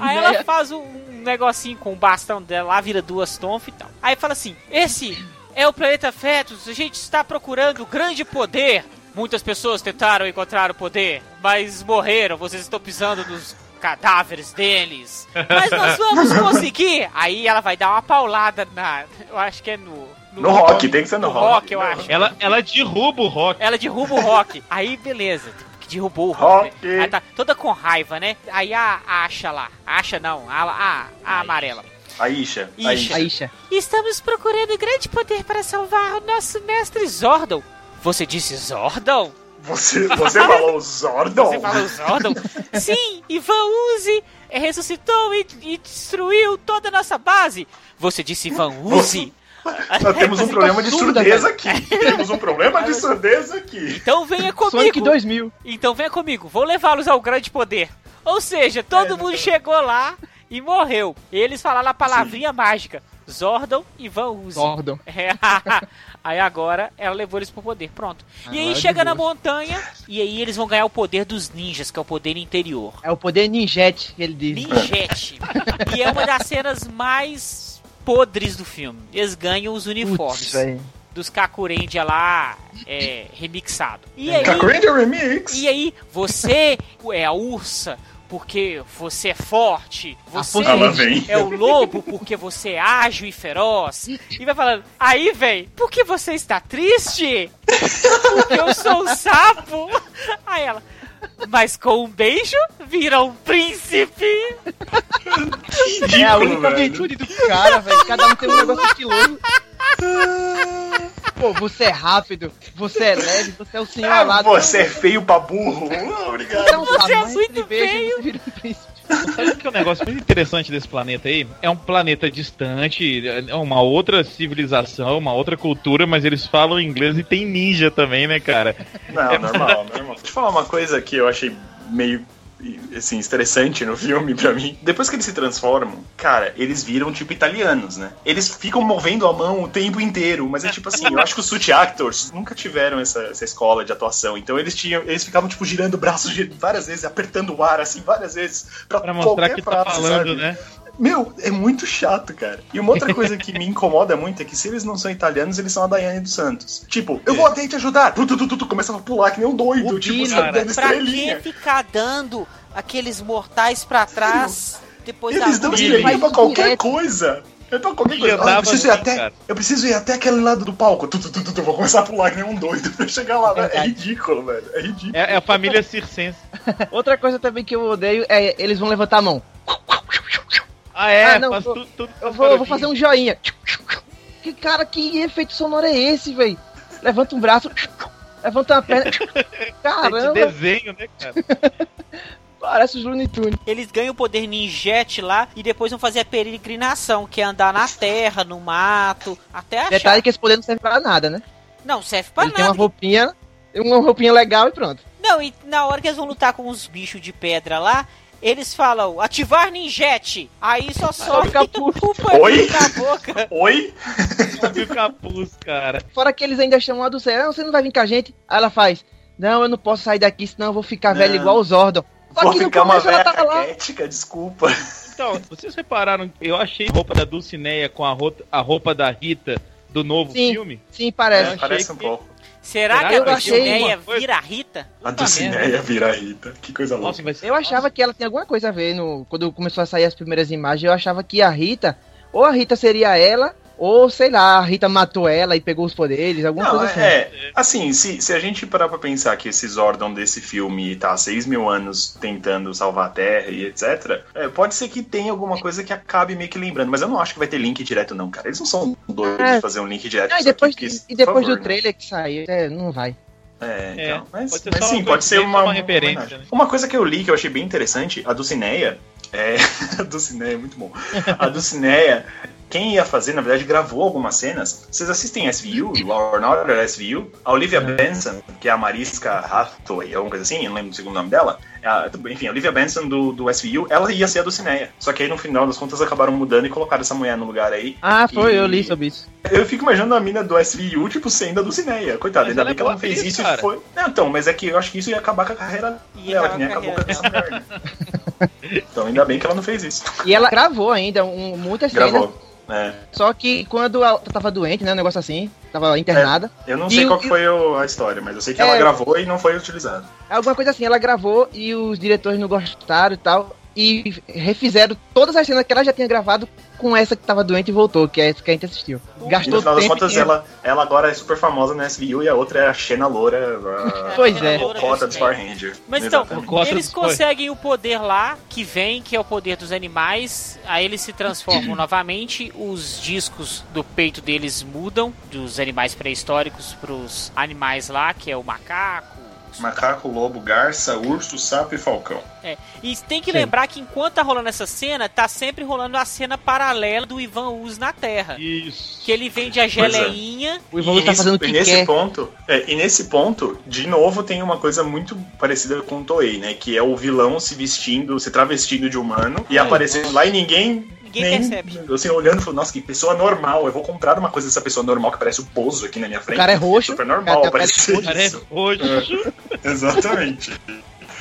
Aí ela faz um, um negocinho com o bastão dela lá, vira duas tonfas e tal. Aí fala assim: Esse é o planeta Fetus, a gente está procurando o grande poder. Muitas pessoas tentaram encontrar o poder, mas morreram. Vocês estão pisando nos cadáveres deles. Mas nós vamos conseguir. Aí ela vai dar uma paulada na. Eu acho que é no. No rock, tem que ser no rock. rock, eu No acho. Ela, ela derruba o Rock. Ela derruba o Rock. Aí, beleza. Que derrubou o Rock. Rock. né? Tá toda com raiva, né? Aí a Asha lá. A Asha não, a, a, a amarela. A Isha. Isha. A Isha. A Isha. Estamos procurando grande poder para salvar o nosso mestre Zordon. Você disse Zordon? Você, você falou Zordon? Você falou Zordon? Sim, Ivan Uzi ressuscitou e, e destruiu toda a nossa base. Você disse Ivan Uzi? Nós temos um problema de surda, surdeza aqui. Temos um problema de surdeza aqui. Então venha comigo. Sonic 2000. Então venha comigo, vou levá-los ao grande poder. Ou seja, todo mundo chegou lá e morreu. Eles falaram a palavrinha mágica. Zordon e Van Uzi. Zordon. É, aí agora ela levou eles pro poder, pronto. e aí chega na montanha e aí eles vão ganhar o poder dos ninjas, que é o poder interior. É o poder ninjete que ele diz. Ninjete. e é uma das cenas mais podres do filme. Eles ganham os uniformes Putz, dos Kakurendia lá é, remixado. E aí, Kakurendia Remix. e aí, você é a ursa porque você é forte, você é o lobo porque você é ágil e feroz. E vai falando, aí vem, por que você está triste? Porque eu sou um sapo. Aí ela, mas com um beijo vira um príncipe. É a única velho. virtude do cara, velho. Cada um tem um negócio estiloso. Pô, você é rápido, você é leve, você é o senhor Ah, alado. você é feio pra burro. Você obrigado. é um sapo, Você é mas muito e feio. você vira um príncipe. Sabe o que é um negócio muito interessante desse planeta aí? É um planeta distante, é uma outra civilização, uma outra cultura, mas eles falam inglês e tem ninja também, né, cara? Não, normal, normal. Deixa eu falar uma coisa que eu achei meio assim, estressante no filme pra mim. Depois que eles se transformam, cara, eles viram tipo italianos, né? Eles ficam movendo a mão o tempo inteiro, mas é tipo assim, eu acho que os suit actors nunca tiveram essa, essa escola de atuação, então eles tinham, eles ficavam tipo girando o braço várias vezes, apertando o ar assim várias vezes pra, Pra mostrar que tá frase, falando, sabe? né? Meu, é muito chato, cara. E uma outra coisa que me incomoda muito é que se eles não são italianos, eles são a Daiane dos Santos. Tipo, eu vou até te ajudar. Tu, tu, tu, tu, tu, começa a pular que nem um doido. O tipo, cara. dando Pra que estrelinha. ficar dando aqueles mortais pra trás depois Eles da dão estrelinha pra qualquer direto. coisa. É pra qualquer coisa. Ah, eu, preciso ir assim, até, cara. eu preciso ir até aquele lado do palco. Tu, tu, tu, tu, tu, vou começar a pular que nem um doido pra chegar lá. velho. É Verdade. ridículo, velho. É ridículo. É, é a família circense. Outra coisa também que eu odeio é eles vão levantar a mão. Ah, é? Ah, não, faz vou- tudo, tudo Eu vou, eu vou fazer um joinha. Que cara, que efeito sonoro é esse, velho? Levanta um braço, levanta uma perna. de Caramba, desenho, né, cara? parece os Looney Tunes. Eles ganham o poder ninjete lá e depois vão fazer a peregrinação, que é andar na terra, no mato, até achar. Detalhe que esse poder não serve pra nada, né? Não, serve pra Ele tem uma nada. roupinha, uma roupinha legal e pronto. Não, e na hora que eles vão lutar com os bichos de pedra lá, eles falam ativar ninjete. Aí só sobe o pano Oi? na boca. Oi? Sobe o capuz, cara. Fora que eles ainda chamam a do céu, "Ah, você não vai vir com a gente? Aí ela faz, não, eu não posso sair daqui, senão eu vou ficar Não. velho igual o Zordon. Só Vou que no ficar uma começo ela velha tava lá. desculpa. Então, vocês repararam, eu achei a roupa da Dulcineia com a roupa, a roupa da Rita do novo Sim. filme. Sim, parece. Parece um que- pouco. Será, Será que a Dulcineia uma vira a Rita? A Dulcineia vira a Rita. Que coisa louca. Nossa. Eu achava que ela tinha alguma coisa a ver no. Quando começou a sair as primeiras imagens, eu achava que a Rita, ou a Rita seria ela, ou sei lá, a Rita matou ela e pegou os poderes, alguma Não, coisa assim. é, assim, se, se a gente parar pra pensar que esse Zordon desse filme tá há 6 mil anos tentando salvar a Terra e etc, é, pode ser que tenha alguma coisa que acabe meio que lembrando, mas eu não acho que vai ter link direto não, cara. Eles não são doidos É. de fazer um link direto. Não, e disso aqui, depois, porque, e depois favor, do trailer que saiu, é, não vai. né? É, É, então, mas, pode ser mas sim, uma pode ser uma, uma referência, homenagem. né? Uma coisa que eu li que eu achei bem interessante, a Dulcineia, é, a Dulcineia é muito bom. A Dulcineia, quem ia fazer, na verdade, gravou algumas cenas. Vocês assistem SVU, Law and Order SVU? A Olivia Benson, que é a Mariska Hathaway, alguma coisa assim, não lembro o segundo nome dela. A- enfim, a Olivia Benson do, do SVU, ela ia ser a Dulcineia. Só que aí, no final das contas, acabaram mudando e colocaram essa mulher no lugar aí. Ah, foi, E- eu li sobre isso. Eu fico imaginando a mina do SVU, tipo, sendo a Dulcineia. Coitada, Mas ainda bem é que ela fez isso cara. e foi. Não, então, mas é que eu acho que isso ia acabar com a carreira Ia dela, que nem acabou com essa né? Então ainda bem que ela não fez isso. E ela gravou ainda um, muitas cenas, Gravou. É. só que quando ela tava doente, né, um negócio assim, tava internada, Eu não sei qual que foi o- a história, mas eu sei que É. ela gravou e não foi utilizado. alguma coisa assim, ela gravou e os diretores não gostaram e tal, e refizeram todas as cenas que ela já tinha gravado com essa que tava doente e voltou, que é essa que a gente assistiu. E no Gastou final das tempo contas, ela, ela agora é super famosa na SVU e a outra é a Xena Loura, a Pois é. cota dos Power Ranger. Mas então, Exatamente. Cota eles conseguem o poder lá, que vem, que é o poder dos animais. Aí eles se transformam novamente. Os discos do peito deles mudam, dos animais pré-históricos pros animais lá, que é o macaco. Macaco, lobo, garça, urso, sapo e falcão. É. E tem que Sim. lembrar que enquanto tá rolando essa cena, tá sempre rolando a cena paralela do Ivan Uz na Terra. Isso. Que ele vende a é. geleinha. O Ivan tá fazendo o que e nesse quer. ponto, é, e nesse ponto, de novo, tem uma coisa muito parecida com o Toei, né? Que é o vilão se vestindo, se travestindo de humano e Ai, aparecendo lá e ninguém. Ninguém Nem- percebe. Assim, olhando e falando, nossa, que pessoa normal. Eu vou comprar uma coisa dessa pessoa normal que parece o Bozo aqui na minha frente. O cara é roxo, Super cara normal, tem cara é isso. roxo. É, exatamente.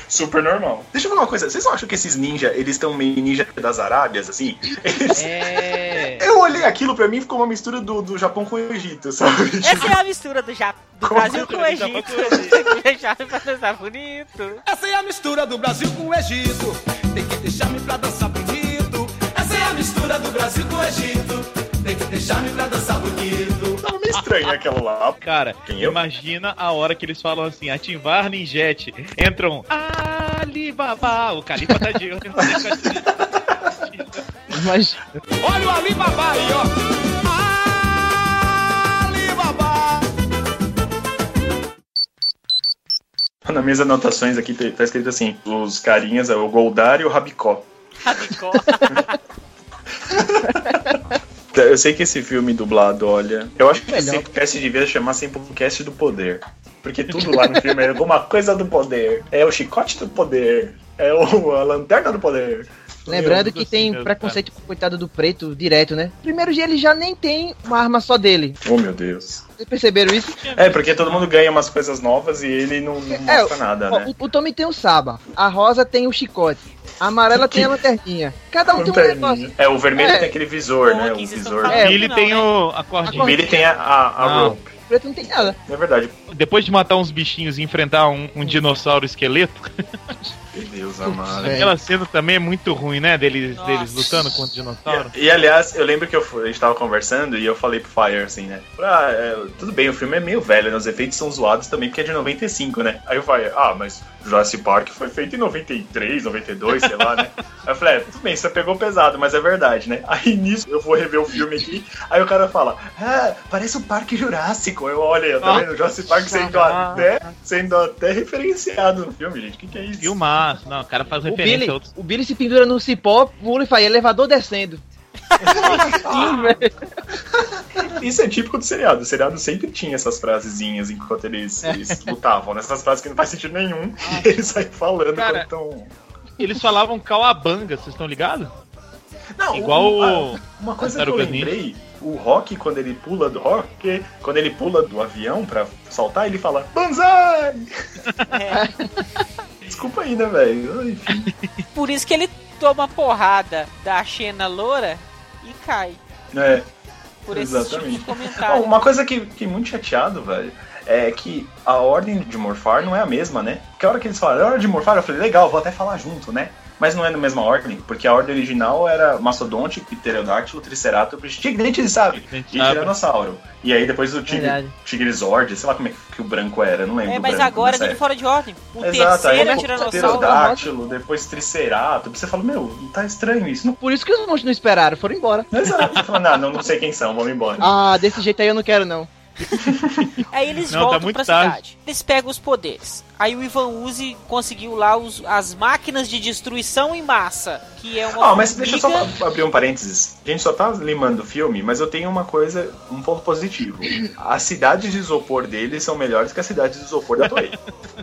Super normal. Deixa eu falar uma coisa. Vocês não acham que esses ninja, eles estão meio ninja das Arábias, assim? Eles- É. Eu olhei aquilo, pra mim ficou uma mistura do, do Japão com o Egito, sabe? Essa é a mistura do, Ja- do Brasil com o Egito. Japão Deixar pra dançar bonito. Essa é a mistura do Brasil com o Egito. Tem que deixar-me pra dançar bonito. Mistura do Brasil com o Egito. Tem que deixar-me pra dançar bonito. Tava meio estranho aquela lá. Cara, Quem eu? imagina a hora que eles falam assim, ativar ninjet. Entram Alibaba, o Califa tá de Mas Olha o Alibaba aí, ó. Alibaba. Nas minhas anotações aqui tá tá escrito assim: os carinhas é o Goldar e o Rabicó. Rabicó. Eu sei que esse filme dublado, olha. Eu acho que esse cast devia chamar Simplecast do Poder. Porque tudo lá no filme é alguma coisa do poder. É o chicote do poder. É o, a lanterna do poder. lembrando que tem preconceito com o coitado do preto direto, né? Primeiro dia ele já nem tem uma arma só dele. Oh meu Deus. Vocês perceberam isso? É, porque todo mundo ganha umas coisas novas e ele não, não É, mostra nada, Ó, né? o, o Tommy tem o Saba, a Rosa tem o chicote, a amarela tem a lanterninha. Cada um tem um Lanterninha. negócio. É, o vermelho É. tem aquele visor, Pô, né? O visor. É, falando, Ele não, tem né? o, a cordinha. O Billy tem a, a, a rope. O preto não tem nada. É verdade. Depois de matar uns bichinhos e enfrentar um, um dinossauro esqueleto, Meu Deus amado. aquela cena também é muito ruim, né? Deles, Nossa. deles lutando contra o dinossauro. E, e, aliás, eu lembro que eu a gente tava conversando e eu falei pro Fire assim, né? Ah, é, tudo bem, o filme é meio velho, né? Os efeitos são zoados também porque é de 95, né? Aí o Fire, ah, mas Jurassic Park foi feito em 93, 92, sei lá, né? Aí eu falei, é, tudo bem, você pegou pesado, mas é verdade, né? Aí nisso eu vou rever o filme aqui, aí o cara fala, ah, parece um parque jurássico. Eu olha, tá vendo? O Jurassic Park sendo até, sendo até referenciado no filme, gente. O que, que é isso? Filmaço. Não, o cara faz O referência Billy, a outros. o Billy se pendura no cipó, pula e faz elevador descendo. Sim. Isso é típico do seriado. O seriado sempre tinha essas frasezinhas enquanto eles, eles lutavam, né? Essas frases que não faz sentido nenhum. E eles saem falando Cara, tão... Eles falavam calabanga, vocês estão ligados? Não, igual o- o- a- uma coisa que eu lembrei, o Rock, quando ele pula do Rock, quando ele pula do avião pra saltar, ele fala Banzai! Desculpa aí, né, velho? Enfim. Por isso que ele toma porrada da Xena loura e cai. É, Por esse tipo de exatamente. Ó, comentário. uma coisa que, que muito chateado, velho, é que a ordem de morfar não é a mesma, né? Porque a hora que eles falaram, é hora de morfar, eu falei, legal, vou até falar junto, né? Mas não é na mesma ordem, porque a ordem original era Mastodonte, Pterodáctilo, Triceratops, Tigre sabe? E? Tiranossauro. E aí depois o. Tigrizord, sei lá como é que o branco era, não lembro. É, mas agora é tudo fora de ordem. O Exato, aí terceiro é é tiranossauro. Pterodátilo, depois Triceratops. Você fala, meu, tá estranho isso. Não... Por isso que os monstros não esperaram, foram embora. Exato. Fala, não, não, não sei quem são, vamos embora. Ah, desse jeito aí eu não quero, não. Aí eles Não, tá voltam muito pra tarde. cidade. Eles pegam os poderes. Aí o Ivan Uzi conseguiu lá os- as máquinas de destruição em massa. Que é uma. Ah, mas deixa eu só abrir um parênteses. A gente só tá limando o filme, mas eu tenho uma coisa, um ponto positivo. As cidades de isopor deles são melhores que as cidades de isopor da Toei.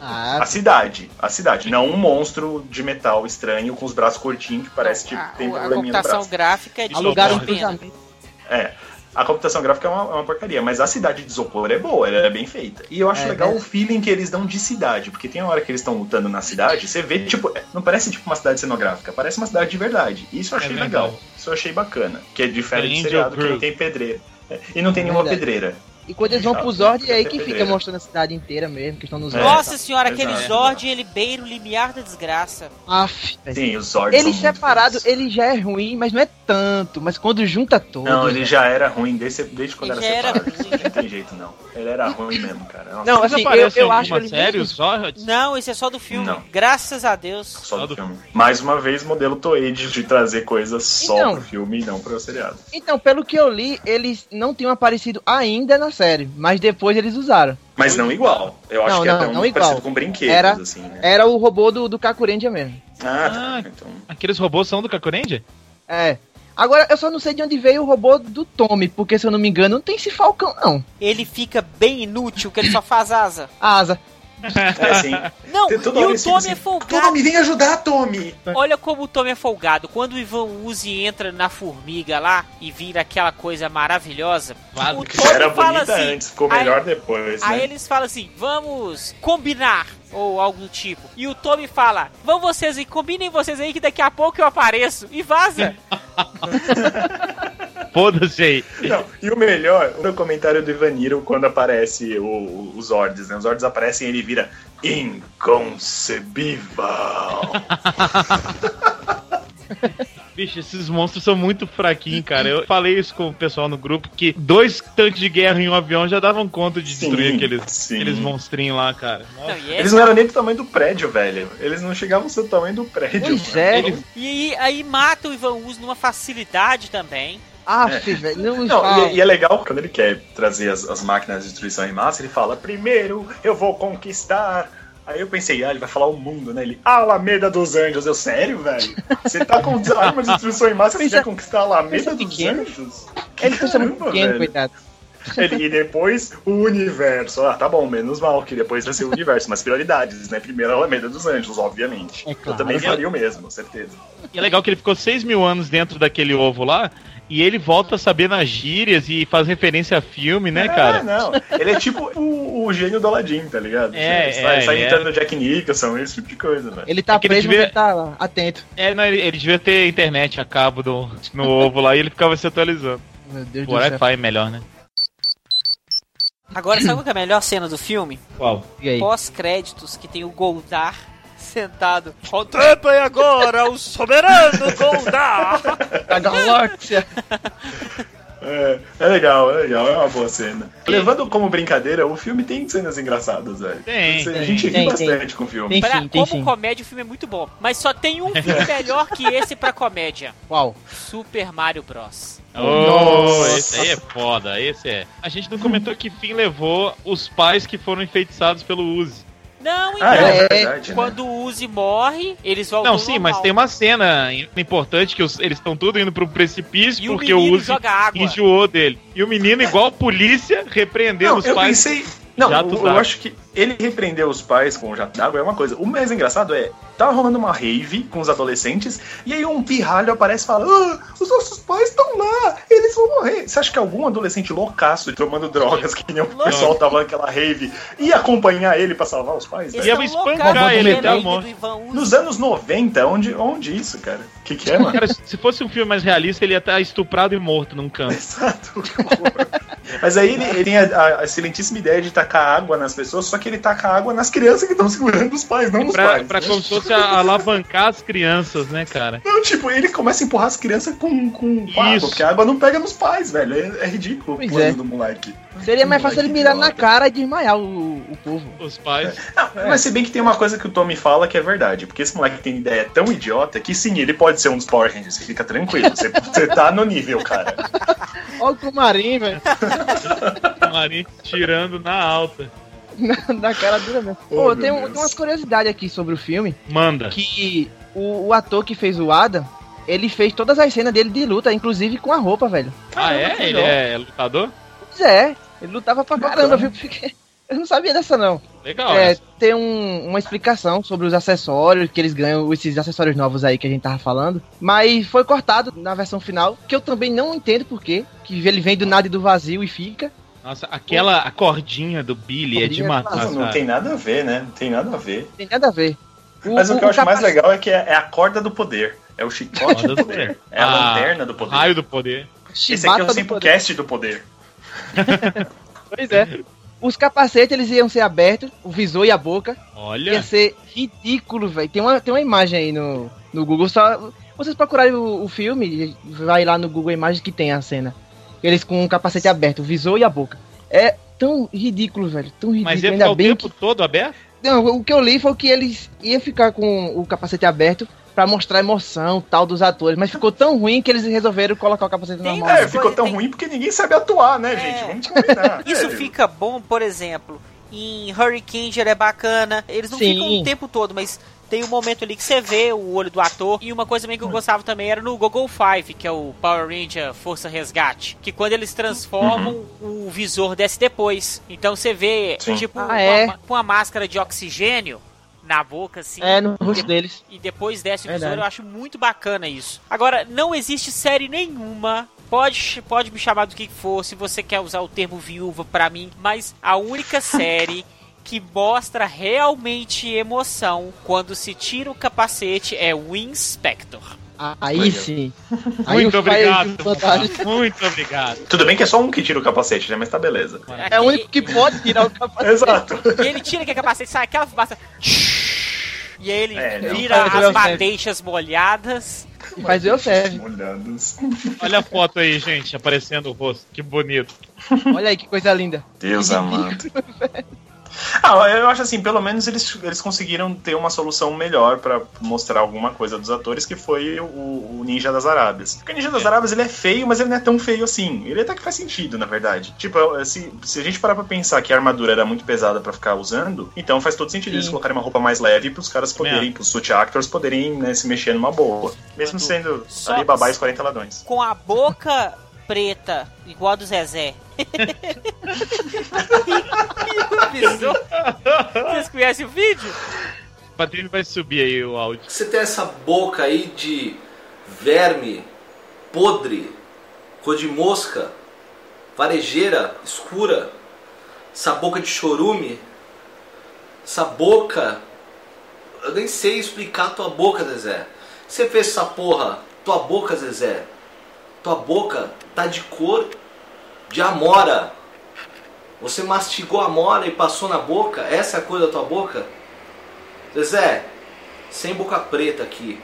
Ah, A cidade, a cidade. Não um monstro de metal estranho com os braços curtinhos que parece tipo a, que tem a probleminha no computação braço. gráfica é de alugaram um. É. A computação gráfica é uma, é uma porcaria, mas a cidade de isopor é boa, ela é bem feita. E eu acho É, legal né? o feeling que eles dão de cidade, porque tem uma hora que eles estão lutando na cidade, você vê, tipo, é, não parece tipo uma cidade cenográfica, parece uma cidade de verdade. E isso eu achei É legal. Isso eu achei bacana. Que é diferente do seriado que não tem pedreira. É, E não tem nenhuma Verdade. pedreira. E quando eles vão pro Zord, é aí que fica pedreira. mostrando a cidade inteira mesmo, que estão nos É. Nossa senhora, aquele Exato. Zord, ele beira o limiar da desgraça. Aff. Sim, os Zords Ele separado, ele já é ruim, mas não é tanto. Mas quando junta todos. Não, ele velho. já era ruim desde, desde quando Ele era era separado. ruim. Não tem jeito, não. Ele era ruim mesmo, cara. Nossa, Não, assim, eu, eu acho ele Zords? Não, esse é só do filme. Não. Graças a Deus. só Só do do- filme. Mais uma vez, modelo Toei de, de trazer coisas só Então. pro filme e não pro seriado. Então, pelo que eu li, eles não tinham aparecido ainda na série, mas depois eles usaram. Mas não igual. Eu acho Não, que é não, até um não igual. parecido com brinquedos, Era- assim, né? Era o robô do, do Kakurendia mesmo. Ah, tá. Ah. Então, Aqueles robôs são do Kakurendia? É. Agora, eu só não sei de onde veio o robô do Tommy, porque se eu não me engano, não tem esse falcão, não. Ele fica bem inútil, que ele só faz asa. Asa. É assim. Não, e o Tommy assim, é folgado. Tommy, vem ajudar, Tommy! Olha como o Tommy é folgado. Quando o Ivan Uzi entra na formiga lá e vira aquela coisa maravilhosa, o Tommy Era fala bonita assim. antes, ficou aí- melhor depois, Aí né? eles falam assim: vamos combinar. Ou algo do tipo. E o Tommy fala: Vão vocês aí, combinem vocês aí que daqui a pouco eu apareço. E vaza. Foda-se aí. Não, e o melhor, o comentário do Ivaniro quando aparece o- os Ords, né? Os Ords aparecem e ele vira inconcebível. Bicho, esses monstros são muito fraquinhos, cara. Eu falei isso com o pessoal no grupo, que dois tanques de guerra em um avião já davam conta de Sim, destruir aqueles, sim. aqueles monstrinhos lá, cara. Não, e, Eles não eram nem do tamanho do prédio, velho. Eles não chegavam a ser do tamanho do prédio. Pois é. E aí, aí mata o Ivan Uzi numa facilidade também. Ah, É. velho, não Não, e, e é legal quando ele quer trazer as, as máquinas de destruição em massa, ele fala: primeiro eu vou conquistar. Aí eu pensei, ah, ele vai falar o mundo, né? Ele, Alameda dos Anjos. Eu, sério, velho? Você tá com armas de destruição em massa e você quer conquistar a Alameda dos pequeno. Anjos? Ele pensa muito Caramba, pequeno, velho. coitado. Ele, e depois o universo. Ah, tá bom, menos mal, que depois vai ser o universo, mas prioridades, né? Primeiro a Alameda dos Anjos, obviamente. É claro. Eu também faria o mesmo, certeza. E é legal que ele ficou 6 mil anos dentro daquele ovo lá, e ele volta a saber nas gírias e faz referência a filme, né, É, cara? não. Ele é tipo o, o gênio do Aladdin, tá ligado? É, sai, é, sai ele imitando Jack Nicholson, esse tipo de coisa, velho. Ele tá É que ele preso, devia- ele tá lá, atento. É, não, ele, ele devia ter internet a cabo do, no ovo lá e ele ficava se atualizando. Meu Deus O do céu. Wi-Fi é melhor, né? Agora, sabe qual que é a melhor cena do filme? Qual? E aí? Pós-créditos, que tem o Goldar sentado. Contemplem agora o soberano Goldar! A galáxia. É, é legal, é legal, é uma boa cena. Levando como brincadeira, o filme tem cenas engraçadas, velho. Tem, a tem, gente ri tem, bastante com o filme. Tem Pra- sim, tem como sim. comédia, o filme é muito bom. Mas só tem um filme melhor que esse pra comédia: Qual? Super Mario Bros. Oh, Nossa. esse aí é foda, esse é. A gente não comentou que fim levou os pais que foram enfeitiçados pelo Uzi. Não, então. Ah, é, É, verdade, né? Quando o Uzi morre, eles voltam Não, sim, mas normal. tem uma cena importante que os- eles estão tudo indo pro precipício E o porque o menino Uzi enjoou dele. E o menino, igual polícia, repreendendo Não, os eu pais. pensei. Não, Jato eu, eu acho que ele repreendeu os pais com o jato d'água é uma coisa. O mais engraçado é, tava rolando uma rave com os adolescentes, e aí um pirralho aparece e fala: ah, os nossos pais estão lá, eles vão morrer. Você acha que algum adolescente loucaço tomando drogas, que nem o pessoal tava naquela rave, ia acompanhar ele pra salvar os pais? Ia tão espancar ele até a morte. Nos anos 90, onde, onde isso, cara? O que, que é, mano? Cara, se fosse um filme mais realista, ele ia estar estuprado e morto num canto. Exato. que horror. Mas aí ele, ele tem a, a- excelentíssima ideia de tacar água nas pessoas, só que ele taca água nas crianças que estão segurando os pais, não os Pra, pais. pra né? como se fosse alavancar as crianças, né, cara? Não, tipo, ele começa a empurrar as crianças com, com, com água, porque a água não pega nos pais, velho. É, é ridículo Pois o plano é. do moleque. Seria mais fácil ele mirar na cara e desmaiar o, o povo. Os pais. Não, Mas se bem que tem uma coisa que o Tommy fala que é verdade, porque esse moleque tem ideia tão idiota que sim, ele pode ser um dos Power Rangers, fica tranquilo, você, você tá no nível, cara. Olha o Comarim, velho. O Marinho tirando na alta. Na, na cara dura mesmo. Oh, Pô, meu tem, um- tem umas curiosidades aqui sobre o filme. Manda. Que o, o ator que fez o Adam, ele fez todas as cenas dele de luta, inclusive com a roupa, velho. Ah, é? Ele é lutador? Pois é, ele lutava pra caramba, viu? Porque eu não sabia dessa, não. Legal, É, essa. tem um- uma explicação sobre os acessórios que eles ganham, esses acessórios novos aí que a gente tava falando. Mas foi cortado na versão final, que eu também não entendo por quê. Que ele vem do nada e do vazio e fica. Nossa, aquela a cordinha do Billy é de Cordinha matar, Não, não tem nada a ver, né? Não tem nada a ver. Tem nada a ver. Mas o que eu acho mais legal é que é, é a corda do poder. É o chicote do poder. É a Ah, lanterna do poder. Raio do poder. Esse aqui é o do Simplecast do poder. Pois é. Os capacetes eles iam ser abertos, o visor e a boca. Olha. Ia ser ridículo, velho. Tem uma, tem uma imagem aí no, no Google. Só vocês procurarem o, o filme, vai lá no Google Imagens que tem a cena. Eles com o capacete aberto, o visor e a boca. É tão ridículo, velho. Tão ridículo. Mas ia ficar o tempo que. todo aberto? Não, o que eu li foi que eles iam ficar com o capacete aberto pra mostrar a emoção tal dos atores. Mas ficou tão ruim que eles resolveram colocar o capacete Tem normal. É, ficou tão tem- ruim porque ninguém sabe atuar, né, É. gente? Vamos combinar. Isso velho. fica bom, por exemplo, em Hurricane é bacana. Eles não Sim. ficam o tempo todo, mas tem um momento ali que você vê o olho do ator. E uma coisa também que eu gostava também era no Google Five, que é o Power Ranger Força Resgate. Que quando eles transformam, o visor desce depois. Então você vê, Sim. tipo, Ah, uma- é? uma- com uma máscara de oxigênio na boca, assim. É, no rosto deles. E depois desce o visor, Verdade. eu acho muito bacana isso. Agora, não existe série nenhuma. Pode, pode me chamar do que for, se você quer usar o termo viúva pra mim, mas a única série que mostra realmente emoção quando se tira o capacete é o Inspector. Aí Legal. sim. Aí Muito obrigado. Muito obrigado. Tudo bem que é só um que tira o capacete, né? Mas tá beleza. É o único que pode tirar o capacete. Exato. E ele tira aquele capacete, sai aquela fumaça. E aí ele É, vira as madeixas molhadas. E faz o Elfeb. Molhados. Olha a foto aí, gente, aparecendo o rosto. Que bonito. Olha aí que coisa linda. Deus amado. Ah, eu acho assim, pelo menos eles, eles conseguiram ter uma solução melhor pra mostrar alguma coisa dos atores, que foi o, o Ninja das Arábias. Porque o Ninja das Arábias ele é feio, mas ele não é tão feio assim. Ele até que faz sentido, na verdade. Tipo, se, se a gente parar pra pensar que a armadura era muito pesada pra ficar usando, então faz todo sentido eles Sim. colocarem uma roupa mais leve pros caras poderem, É. pros suit actors poderem né, se mexer numa boa. Mesmo sendo Só- ali babá e 40 ladrões. com a boca preta, igual a do Zezé. E o besouro. Vocês conhecem o vídeo? O Patrício vai subir aí o áudio. Você tem essa boca aí de verme, podre, cor de mosca, varejeira, escura, essa boca de chorume, essa boca. Eu nem sei explicar a tua boca, Zezé. Você fez essa porra, tua boca, Zezé. Tua boca tá de cor de amora. Você mastigou a amora e passou na boca? Essa é a cor da tua boca? Zezé, sem boca preta aqui.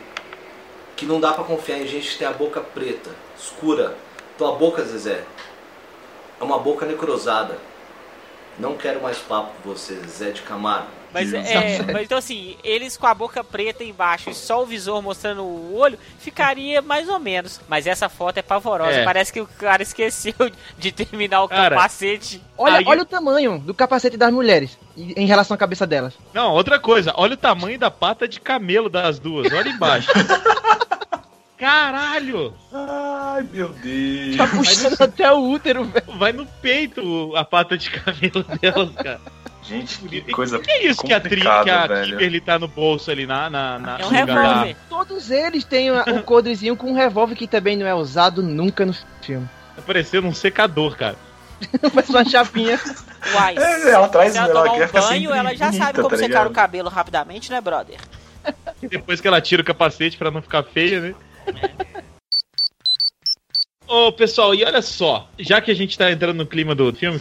Que não dá pra confiar em gente que tem a boca preta, escura. Tua boca, Zezé, é uma boca necrosada. Não quero mais papo com você, Zezé de Camargo. Mas, é, mas então assim, eles com a boca preta embaixo e só o visor mostrando o olho, ficaria mais ou menos. Mas essa foto é pavorosa. É. Parece que o cara esqueceu de terminar o Cara, capacete. Olha, Aí- olha o tamanho do capacete das mulheres em em relação à cabeça delas. Não, outra coisa. Olha o tamanho da pata de camelo das duas. Olha embaixo. Caralho! Ai, meu Deus. Tá puxando até o útero, velho. Vai no peito a pata de camelo delas, cara. Gente, que E coisa que é isso que a, tri, que a velho. Kimberly tá no bolso ali na. na, na É um revólver. Todos eles têm o um codezinho com um revólver que também não é usado nunca no filme. Tá parecendo um secador, cara. Faz uma chapinha. Uai, É, ela traz- ela ela tomar um banho, ela já bonita, sabe como tá secar ligado? o cabelo rapidamente, né, brother? E depois que ela tira o capacete pra não ficar feia, né? Ô, pessoal, e olha só, já que a gente tá entrando no clima do filme,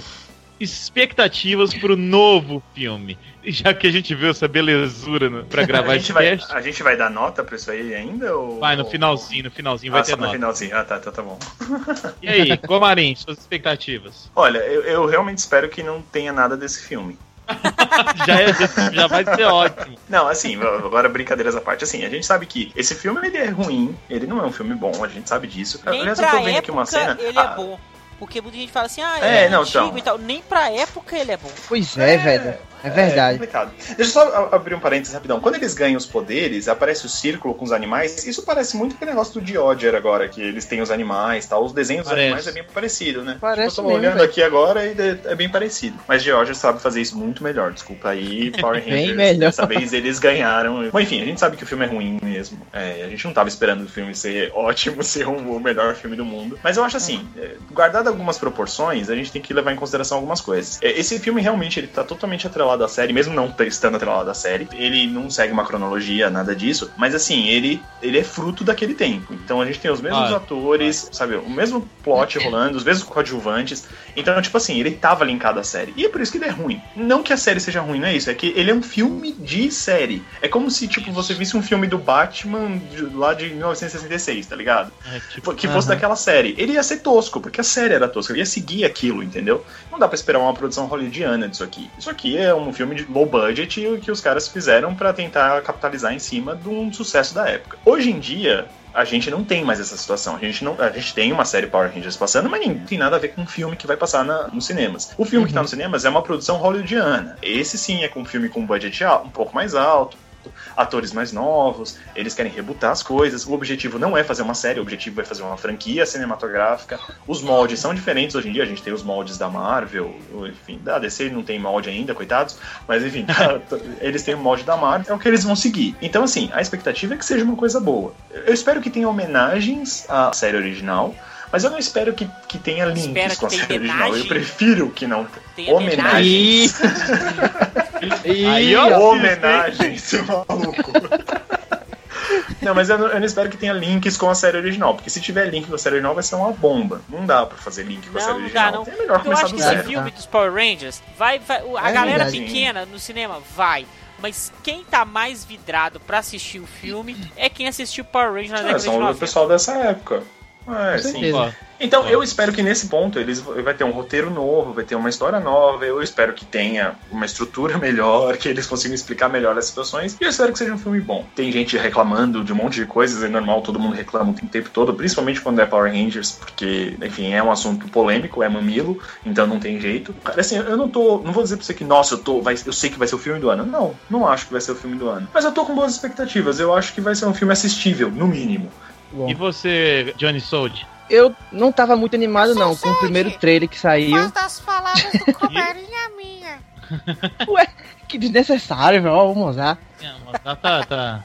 expectativas pro novo filme. Já que a gente viu essa belezura no, pra gravar a, esse gente vai, teste. a gente vai dar nota pra isso aí ainda? Ou, Vai, no finalzinho, no finalzinho Ah, vai só ter no nota. finalzinho. Ah, tá, tá, tá bom. E aí, Comarim, suas expectativas? Olha, eu, eu realmente espero que não tenha nada desse filme. Já, é- já vai ser ótimo. Não, assim, agora brincadeiras à parte, assim, a gente sabe que esse filme ele é ruim, ele não é um filme bom, a gente sabe disso. Nem Aliás, eu tô vendo aqui época uma cena. ele Ah, é bom. Porque muita gente fala assim, ah, É, é, não, antigo então. e tal. Nem pra época ele é bom. Pois é, velho. É verdade. complicado. Deixa eu só abrir um parênteses rapidão. Quando eles ganham os poderes, aparece o círculo com os animais. Isso parece muito aquele negócio do Dioger agora, que eles têm os animais e tal. Os desenhos dos Parece. animais é bem parecido, né? Parece eu tô mesmo, olhando velho. aqui agora e é bem parecido. Mas Dioger sabe fazer isso muito melhor. Desculpa aí, Power Bem Rangers. melhor. Dessa vez eles ganharam. Bom, enfim, a gente sabe que o filme é ruim mesmo. É, a gente não tava esperando o filme ser ótimo, ser um- o melhor filme do mundo. Mas eu acho assim, é, guardado algumas proporções, a gente tem que levar em consideração algumas coisas. É, esse filme realmente ele tá totalmente atrelado à série, mesmo não estando atrelado à série. Ele não segue uma cronologia, nada disso. Mas assim, ele, ele é fruto daquele tempo. Então a gente tem os mesmos Ah, atores, sabe? O mesmo plot rolando, os mesmos coadjuvantes. Então, tipo assim, ele tava linkado à série. E é por isso que ele é ruim. Não que a série seja ruim, não é isso. É que ele é um filme de série. É como se, tipo, você visse um filme do Batman de- lá de 1966, tá ligado? É, tipo, que fosse Aham. daquela série. Ele ia ser tosco, porque a série era tosca. Ele ia seguir aquilo, entendeu? Não dá pra esperar uma produção hollywoodiana disso aqui. Isso aqui é um filme de low budget e o que os caras fizeram pra tentar capitalizar em cima de um sucesso da época. Hoje em dia. A gente não tem mais essa situação. A gente, não, a gente tem uma série Power Rangers passando, mas não tem nada a ver com um filme que vai passar na- nos cinemas. O filme que tá nos cinemas é uma produção hollywoodiana. Esse sim é com um filme com budget al- um pouco mais alto. Atores mais novos, eles querem rebutar as coisas. O objetivo não é fazer uma série, o objetivo é fazer uma franquia cinematográfica. Os moldes são diferentes hoje em dia, a gente tem os moldes da Marvel, enfim, da DC não tem molde ainda, coitados, mas enfim, tá, eles têm o molde da Marvel, é o que eles vão seguir. Então, assim, a expectativa é que seja uma coisa boa. Eu espero que tenha homenagens à série original. Mas eu não espero que, que tenha links com a série original. Eu prefiro que não Tenha homenagens. Aí, ó, homenagem, seu maluco. Não, mas eu não, eu não espero que tenha links com a série original, porque se tiver link com a série original vai ser uma bomba. Não dá pra fazer link com a série Não, não original. dá, não. É melhor Eu começar acho que esse filme dos Power Rangers vai. vai- o- a É galera verdade. pequena no cinema vai. Mas quem tá mais vidrado pra assistir o filme é quem assistiu Power Rangers na É, década de são o 90. pessoal dessa época. É, sim. Então, eu espero que nesse ponto eles vai ter um roteiro novo, vai ter uma história nova. Eu espero que tenha uma estrutura melhor, que eles consigam explicar melhor as situações. E eu espero que seja um filme bom. Tem gente reclamando de um monte de coisas, é normal, todo mundo reclama o tempo todo, principalmente quando é Power Rangers, porque, enfim, é um assunto polêmico, é mamilo, então não tem jeito. Cara, assim, eu não tô. Não vou dizer pra você que, nossa, eu tô. Vai, eu sei que vai ser o filme do ano. Não, não acho que vai ser o filme do ano. Mas eu tô com boas expectativas. Eu acho que vai ser um filme assistível, no mínimo. E você, Johnny Sold? Eu não tava muito animado, não, com o primeiro trailer que saiu. das palavras do Comarinha minha. Ué, que desnecessário, velho. Ó, o Mozart. Tá, tá, tá.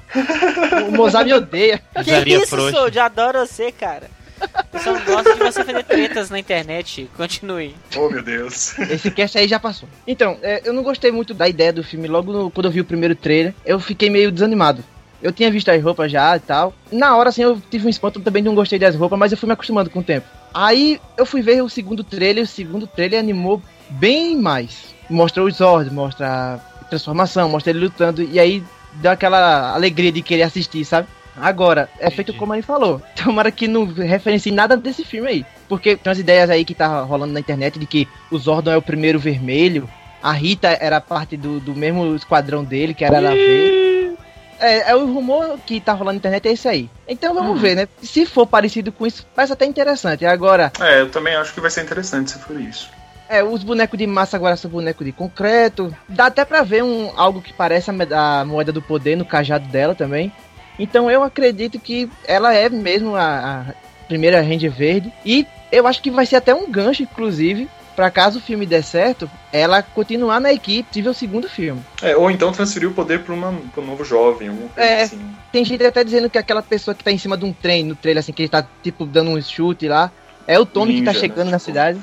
O Mozart me odeia. Que isso, frouxa. Sold? Adoro você, cara. O pessoal gosta de você fazer tretas na internet. Continue. Oh, meu Deus. Esse cast aí já passou. Então, é, eu não gostei muito da ideia do filme. Logo no- quando eu vi o primeiro trailer, eu fiquei meio desanimado. Eu tinha visto as roupas já e tal. Na hora, assim, eu tive um espanto, também não gostei das roupas, mas eu fui me acostumando com o tempo. Aí eu fui ver o segundo trailer, o segundo trailer animou bem mais. Mostra os Zord, mostra a transformação, mostra ele lutando, e aí deu aquela alegria de querer assistir, sabe? Agora, é feito como ele falou. Tomara que não referencie nada desse filme aí. Porque tem umas ideias aí que tá rolando na internet de que o Zordon é o primeiro vermelho, a Rita era parte do, do mesmo esquadrão dele, que era ela verde. É, é o rumor que tá rolando na internet é esse aí. Então vamos ver, né? Se for parecido com isso, parece até interessante. Agora, É, eu também acho que vai ser interessante se for isso. é, os bonecos de massa agora são bonecos de concreto. Dá até pra ver um, algo que parece a, a moeda do poder no cajado dela também. Então eu acredito que ela é mesmo a, a primeira Ranger Verde. E eu acho que vai ser até um gancho, inclusive, pra caso o filme der certo, ela continuar na equipe, tive o segundo filme. É, ou então transferir o poder pra um novo jovem, alguma coisa É. assim. Tem gente até dizendo que aquela pessoa que tá em cima de um trem no trailer, assim, que ele tá, tipo, dando um chute lá, é o Tommy que Ninja, tá chegando né? na cidade.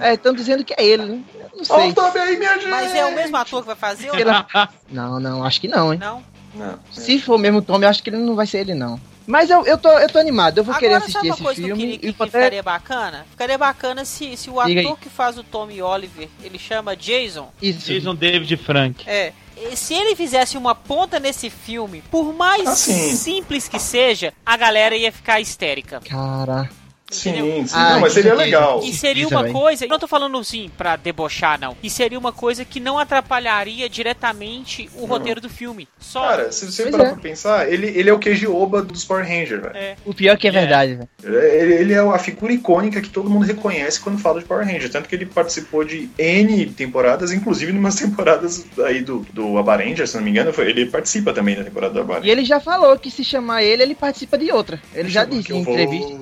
É, estão dizendo que é ele, né? Eu Não sei. o Tommy aí, minha gente! Mas é o mesmo ator que vai fazer ou. Não, não, acho que não, hein? não? Não. Se for mesmo o Tommy, eu acho que ele não vai ser ele, não. Mas eu, eu, tô, eu tô animado, eu vou querer Agora, sabe assistir uma esse coisa que eu filme queria que, que até... ficaria bacana? Ficaria bacana se, se o Diga ator aí. que faz o Tommy Oliver, ele chama Jason. Isso. Jason David Frank. É. e Se ele fizesse uma ponta nesse filme, por mais Ah, sim. simples que seja, a galera ia ficar histérica. Cara... Sim, sim. Ah, não, mas seria legal. E seria uma coisa, eu não tô falando assim pra debochar, não. E seria uma coisa que não atrapalharia diretamente o roteiro do filme. Só. Cara, se você Pois parar é. pra pensar, ele, ele é o QG Oba dos Power Rangers, velho. É. O pior é que é verdade, velho. Ele, ele é a figura icônica que todo mundo reconhece quando fala de Power Rangers. Tanto que ele participou de N temporadas, inclusive numas temporadas aí do, do Abarenja, se não me engano, foi, ele participa também da temporada do Abarenja. E ele já falou que se chamar ele, ele participa de outra. Ele já Chama disse que eu em vou. entrevista.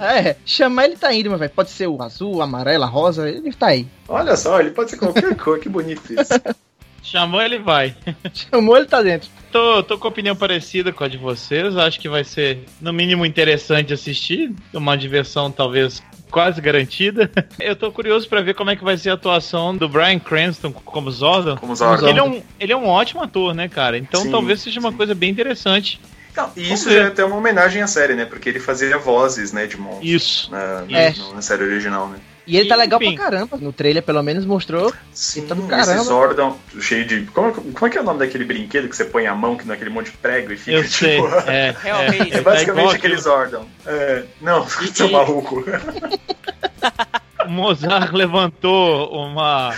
É, chamar ele tá indo, meu velho. Pode ser o azul, o amarelo, a rosa, ele tá aí. Olha só, ele pode ser qualquer cor, que bonito isso. Chamou, ele vai. Chamou, ele tá dentro. Tô, tô com opinião parecida com a de vocês. Acho que vai ser, no mínimo, interessante assistir. Uma diversão, talvez, quase garantida. Eu tô curioso pra ver como é que vai ser a atuação do Brian Cranston como Zordon. Como Zordon. Ele é, um, ele é um ótimo ator, né, cara? Então Sim, talvez seja uma coisa bem interessante. Não, e isso ver. já é até uma homenagem à série, né? Porque ele fazia vozes, né, de monstros. Isso. Na, É. na- na série original, né? E ele tá legal enfim. pra caramba. No trailer, pelo menos, mostrou. Sim, tá do esse caramba. Zordon cheio de. Como, como é que é o nome daquele brinquedo que você põe a mão que naquele monte de prego e fica Eu sei. tipo. É, Realmente. É basicamente igual aquele. Zordon. É, não, E- seu e- maluco. o Mozart levantou uma,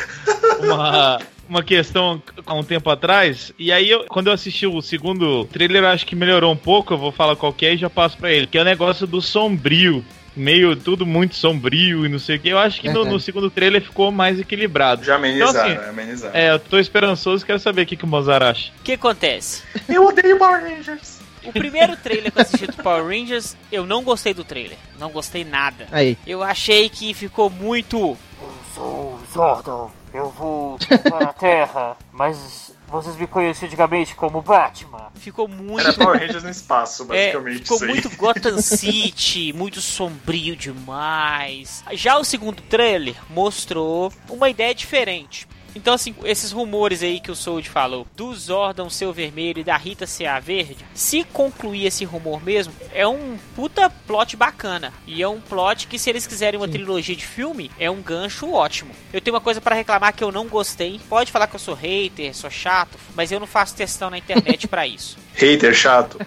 uma, uma questão há um tempo atrás, e aí eu- quando eu assisti o segundo trailer, eu acho que melhorou um pouco, eu vou falar qual que é e já passo pra ele, que é o negócio do sombrio. meio tudo muito sombrio e não sei o que. Eu acho que no, Uhum. no segundo trailer ficou mais equilibrado. Já amenizaram, Então, assim, amenizaram. É, eu tô esperançoso, quero saber o que, que o Mozart acha. O que acontece? Eu odeio Power Rangers. O primeiro trailer que eu assisti do Power Rangers, eu não gostei do trailer. Não gostei nada. Aí. Eu achei que ficou muito. Sou Zordon, eu vou para a Terra, mas vocês me conheciam antigamente como Batman. Ficou muito. Era Power Rangers no espaço, É, basicamente. ficou isso aí. muito Gotham City, muito sombrio demais. Já o segundo trailer mostrou uma ideia diferente. Então, assim, esses rumores aí que o Sold falou, do Zordon ser o vermelho e da Rita ser a verde, se concluir esse rumor mesmo, é um puta plot bacana. E é um plot que, se eles quiserem uma trilogia de filme, é um gancho ótimo. Eu tenho uma coisa pra reclamar que eu não gostei. Pode falar que eu sou hater, sou chato, mas eu não faço testão na internet pra isso. Hater chato.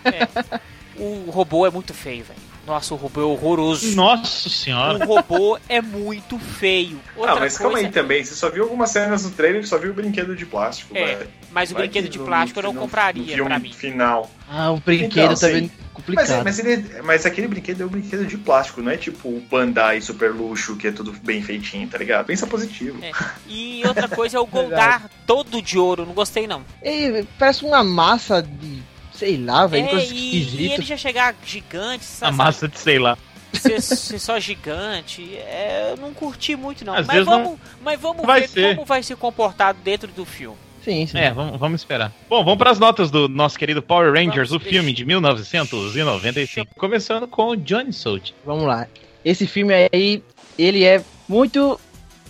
O robô é muito feio, velho. Nossa, o robô é horroroso. Nossa senhora. O robô é muito feio. Outra ah, mas calma coisa- aí também. Você só viu algumas cenas no trailer, só viu o brinquedo de plástico, É, velho. mas o Vai brinquedo que de plástico eu não compraria no pra mim. final. Ah, o brinquedo Então, também sim. complicado. Mas, mas, ele, mas aquele brinquedo é um brinquedo de plástico, não é tipo o Bandai Super Luxo, que é tudo bem feitinho, tá ligado? Pensa positivo. É. E outra coisa é o Goldar todo de ouro, não gostei não. Ei, parece uma massa de. Sei lá, velho. É, coisa e, e ele já chegar gigante, A sabe? massa de sei lá. Ser, ser só gigante, é, eu não curti muito não. Às mas vezes vamos, não- mas vamos vai ver ser. como vai se comportar dentro do filme. Sim, sim. É, vamos, vamos esperar. Bom, vamos para as notas do nosso querido Power Rangers, Vamos, o filme de 1995. Começando com o Johnny Solt. Vamos lá. Esse filme aí, ele é muito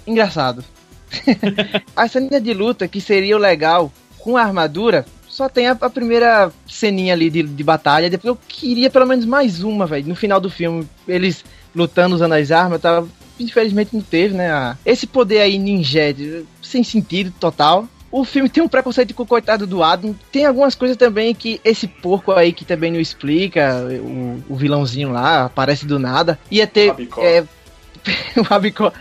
engraçado. a cena de luta que seria o legal com a armadura, só tem a, a primeira ceninha ali de, de batalha. Depois eu queria pelo menos mais uma, velho. No final do filme, eles lutando usando as armas, tava. Infelizmente não teve, né? Esse poder aí ninja, de- sem sentido total. O filme tem um preconceito com o coitado do Adam. Tem algumas coisas também que esse porco aí que também não explica, o, o vilãozinho lá, aparece do nada. Ia ter. Rabicó. É, o Rabicó.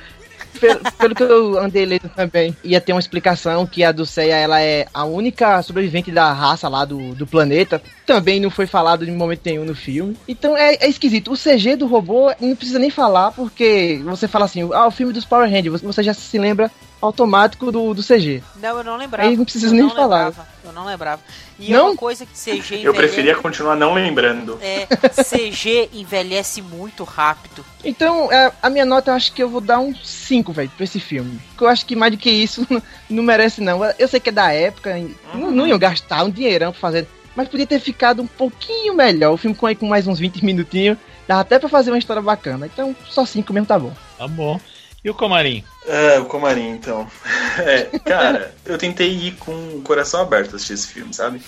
Pelo, pelo que eu andei lendo também, ia ter uma explicação que a Dulceia ela é a única sobrevivente da raça lá do, do planeta. Também não foi falado em momento nenhum no filme. Então é, é esquisito. O CG do robô não precisa nem falar, porque você fala assim, ah, o filme dos Power Rangers, você- você já se lembra automático do, do CG. Não, eu não lembrava. Aí não precisa Eu nem não falar. lembrava, Eu não lembrava. E Não? uma coisa que CG envelhece... Eu preferia continuar não lembrando. É, CG envelhece muito rápido. Então, é, a minha nota eu acho que eu vou dar um 5, velho, pra esse filme. Porque eu acho que mais do que isso não, merece, não. Eu sei que é da época, não, não iam gastar um dinheirão pra fazer. Mas podia ter ficado um pouquinho melhor. O filme com, aí, com mais uns 20 minutinhos. Dava até pra fazer uma história bacana. Então, só 5 mesmo tá bom. Tá bom. E o Comarim? É, o Comarim, então. É, cara, eu tentei ir com o coração aberto assistir esse filme, sabe?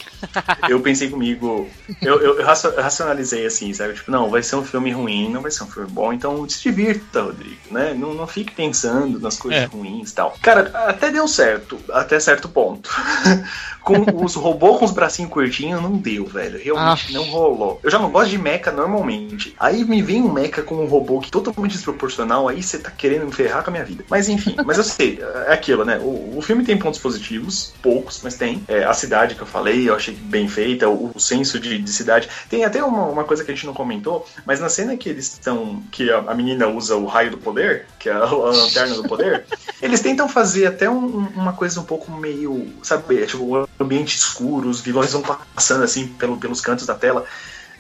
Eu pensei comigo, eu, eu, eu racio- racionalizei assim, sabe? Tipo, não, vai ser um filme ruim, não vai ser um filme bom, então se divirta, Rodrigo, né? Não, não fique pensando nas coisas É. ruins e tal. Cara, até deu certo, até certo ponto. com os robôs com os bracinhos curtinhos, não deu, velho. Realmente Aff. não rolou. Eu já não gosto de mecha normalmente. Aí me vem um mecha com um robô que totalmente desproporcional, aí você tá querendo me ferrar com a minha vida. Mas enfim, mas eu sei, é aquilo, né? O, o filme tem pontos positivos, poucos, mas tem. É, a cidade que eu falei, eu achei bem feita, o, o senso de, de cidade. Tem até uma, uma coisa que a gente não comentou, mas na cena que eles estão. que a, a menina usa o raio do poder, que é a, a lanterna do poder, eles tentam fazer até um- um- uma coisa um pouco meio. sabe, é, tipo, o ambiente escuro, os vilões vão passando assim pelo, pelos cantos da tela.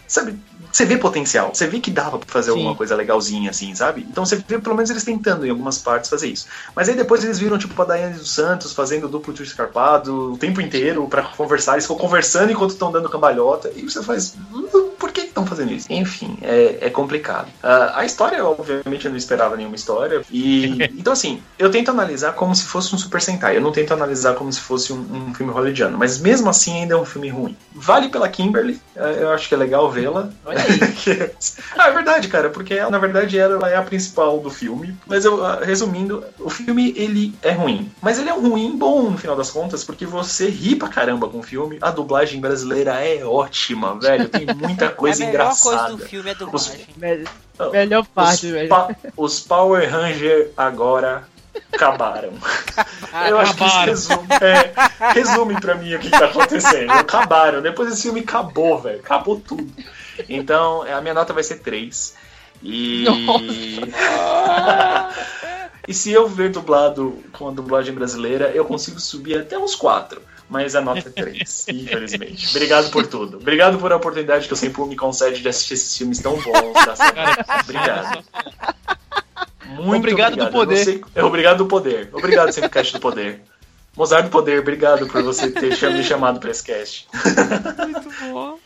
Sabe, você vê potencial, você vê que dava pra fazer Sim. alguma coisa legalzinha, assim, sabe? Então você vê pelo menos eles tentando em algumas partes fazer isso. Mas aí depois eles viram, tipo, a Daiane dos Santos fazendo duplo tiro escarpado o tempo inteiro pra conversar. Eles ficam conversando enquanto estão dando cambalhota. E você faz. "Hum, Por que estão fazendo isso? Enfim, é, é complicado. Ah, a história, obviamente, eu não esperava nenhuma história. E. então, assim, eu tento analisar como se fosse um Super Sentai. Eu não tento analisar como se fosse um, um filme hollywoodiano. Mas mesmo assim, ainda é um filme ruim. Vale pela Kimberly. eh, Eu acho que é legal vê-la. ah, é verdade, cara, porque ela, na verdade ela é a principal do filme. Mas eu, ah, resumindo, o filme ele é ruim. Mas ele é um ruim bom no final das contas, porque você ri pra caramba com o filme. A dublagem brasileira é ótima, velho. Tem muita coisa a melhor engraçada. coisa do filme é a dublagem. Não, Melhor parte, os, velho. pa- os Power Ranger agora acabaram. Eu acho que isso Acabaram. resume, é, resume pra mim o que tá acontecendo. Acabaram. Depois esse filme acabou, velho. Acabou tudo. Então, a minha nota vai ser 3. E. e se eu ver dublado com a dublagem brasileira, eu consigo subir até uns 4. Mas a nota é 3, infelizmente. Obrigado por tudo. Obrigado por a oportunidade que o Sempu me concede de assistir esses filmes tão bons. da série. Obrigado. Muito Obrigado do poder. Você- é, obrigado do poder. Obrigado, Sempcast do poder. Mozart do poder, obrigado por você ter me chamado pra esse cast. Muito bom.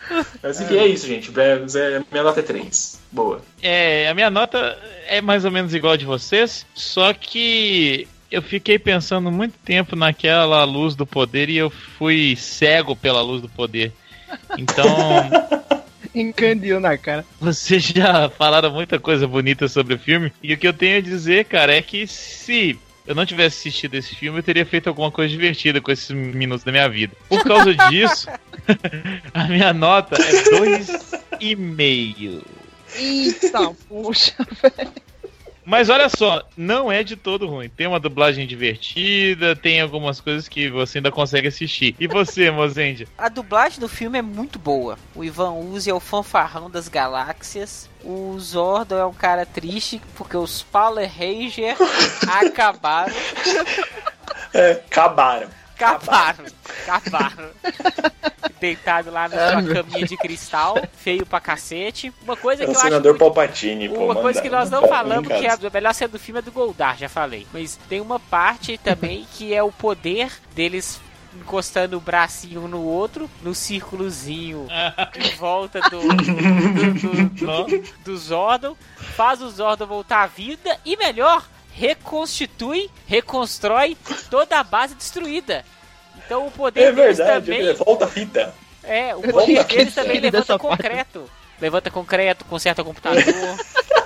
Mas enfim, é isso, gente. É- é- Minha nota é 3. Boa. É, a minha nota é mais ou menos igual a de vocês, só que eu fiquei pensando muito tempo naquela luz do poder e eu fui cego pela luz do poder. Então, Encandeou na cara. vocês já falaram muita coisa bonita sobre o filme, e o que eu tenho a dizer, cara, é que se eu não tivesse assistido esse filme, eu teria feito alguma coisa divertida com esses minutos da minha vida. Por causa disso, a minha nota é dois e meio. Eita, puxa. Mas olha só, não é de todo ruim. Tem uma dublagem divertida, tem algumas coisas que você ainda consegue assistir. E você, Mozendia? A dublagem do filme é muito boa. O Ivan Uzi é o fanfarrão das galáxias. O Zordon é um cara triste porque os Power Rangers acabaram. É, acabaram. Acabaram. Acabaram. Deitado lá Ai, numa meu caminha de cristal, feio pra cacete. Uma coisa É que o eu acho senador muito Palpatine, pô. Uma coisa que nós não falamos, que é a melhor cena do filme é do Goldar, já falei. Mas tem uma parte também que é o poder deles encostando o bracinho um no outro, no círculozinho em volta do, do, do, do, do Zordon, faz o Zordon voltar à vida e melhor, reconstitui, reconstrói toda a base destruída. Então o poder É deles verdade, também é, volta a fita. é, o poder deles também levanta dessa parte. concreto. Levanta concreto, conserta computador.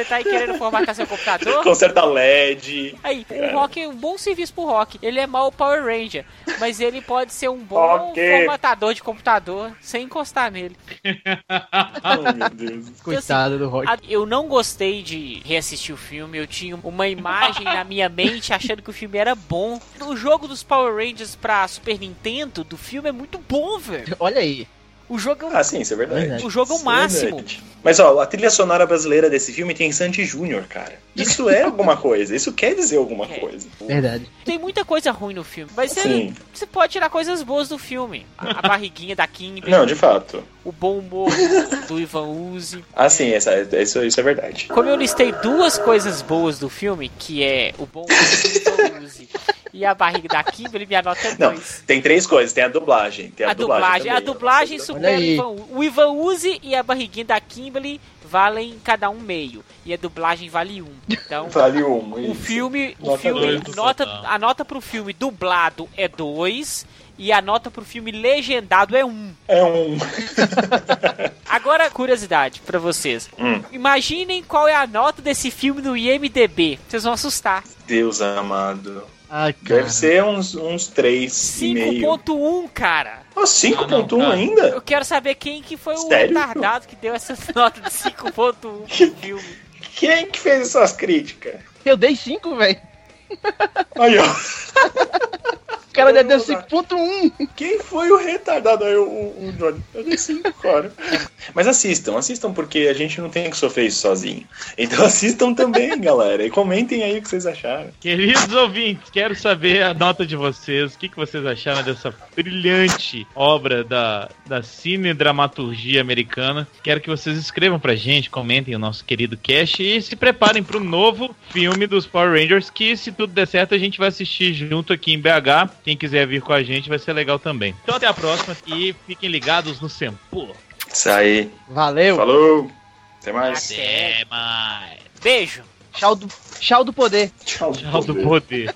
Você tá aí querendo formatar seu computador? Conserta LED. Aí, o Cara. Rock é um bom serviço pro Rock. Ele é mau Power Ranger, mas ele pode ser um bom Ok. formatador de computador sem encostar nele. Oh, meu Deus. Coitado do Rock. A- Eu não gostei de reassistir o filme. Eu tinha uma imagem na minha mente achando que o filme era bom. O jogo dos Power Rangers pra Super Nintendo do filme é muito bom, velho. Olha aí. O jogo é o, Ah, sim, isso é verdade. o jogo é o é máximo. verdade. Mas ó, a trilha sonora brasileira desse filme tem Sandy Júnior, cara. Isso é alguma coisa. Isso quer dizer alguma É. coisa. Verdade. Tem muita coisa ruim no filme, mas você, Sim. você pode tirar coisas boas do filme. A, a barriguinha da Kimberly, Não, de fato. o bom humor do Ivan Uzi. Ah, sim, essa, isso, isso é verdade. Como eu listei duas coisas boas do filme, que é o bom humor do Ivan Uzi e a barriga da Kimberly, minha nota é Não, 2. tem três coisas. Tem a dublagem. Tem a, A dublagem, a também. dublagem supera o. Ivan, Uzi. o Ivan Uzi e a barriguinha da Kimberly valem cada um meio. E a dublagem vale um. Então, Vale um. o isso. filme, o Nota filme dois do nota, a nota pro filme dublado é 2 e a nota pro filme legendado é 1. Um. É um. Agora, curiosidade pra vocês. Hum. Imaginem qual é a nota desse filme no IMDB. Vocês vão assustar. Deus amado. Ai, cara. Deve ser uns, uns 3,5. 5.1, cara. Oh, 5.1 Ah, não, ainda? Eu quero saber quem que foi o Sério? retardado que deu essa nota de 5.1 pro filme. Quem que fez essas críticas? Eu dei 5, velho. Aí, ó. O cara já Eu deu vou dar. 5.1. Quem foi o retardado? Aí, o, o, o Johnny. Eu dei 5, cara. Mas assistam, assistam, porque a gente não tem que sofrer isso sozinho. Então assistam também, galera. E comentem aí o que vocês acharam. Queridos ouvintes, quero saber a nota de vocês. O que, que vocês acharam dessa brilhante obra da, da cinedramaturgia americana? Quero que vocês escrevam pra gente, comentem o nosso querido cast e se preparem pro novo filme dos Power Rangers, que se tudo der certo a gente vai assistir junto aqui em BH. Quem quiser vir com a gente vai ser legal também. Então até a próxima e fiquem ligados no Sempo. Isso aí. Valeu. Falou. Até mais. Até mais. Beijo. Tchau do, tchau do poder. Tchau. Tchau do poder.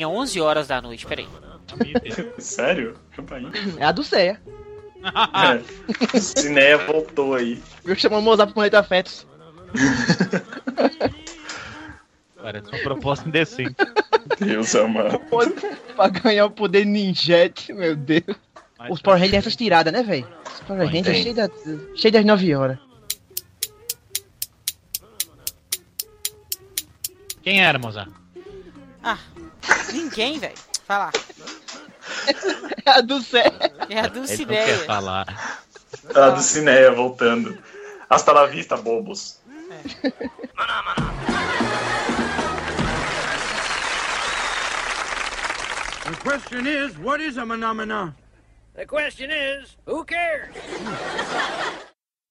Campainha 11 horas da noite, peraí. Sério? Campainha. É a do Ceia. É. Cineia voltou aí. Eu chamo Mozart pro Planeta Fetos. Parece uma proposta indecente. Deus amado. pra ganhar o poder ninjete, meu Deus. Os Power Rangers essas tiradas, né, velho? Os Power Rangers cheio, da, cheio das 9 horas. Quem era, Mozart? Ah, ninguém, velho. Vai lá. É a do Cé. É a do Ele não Cineia. quer falar. A do Cineia voltando. Hasta la vista, bobos. The question is, what is a phenomena? The question is, who cares?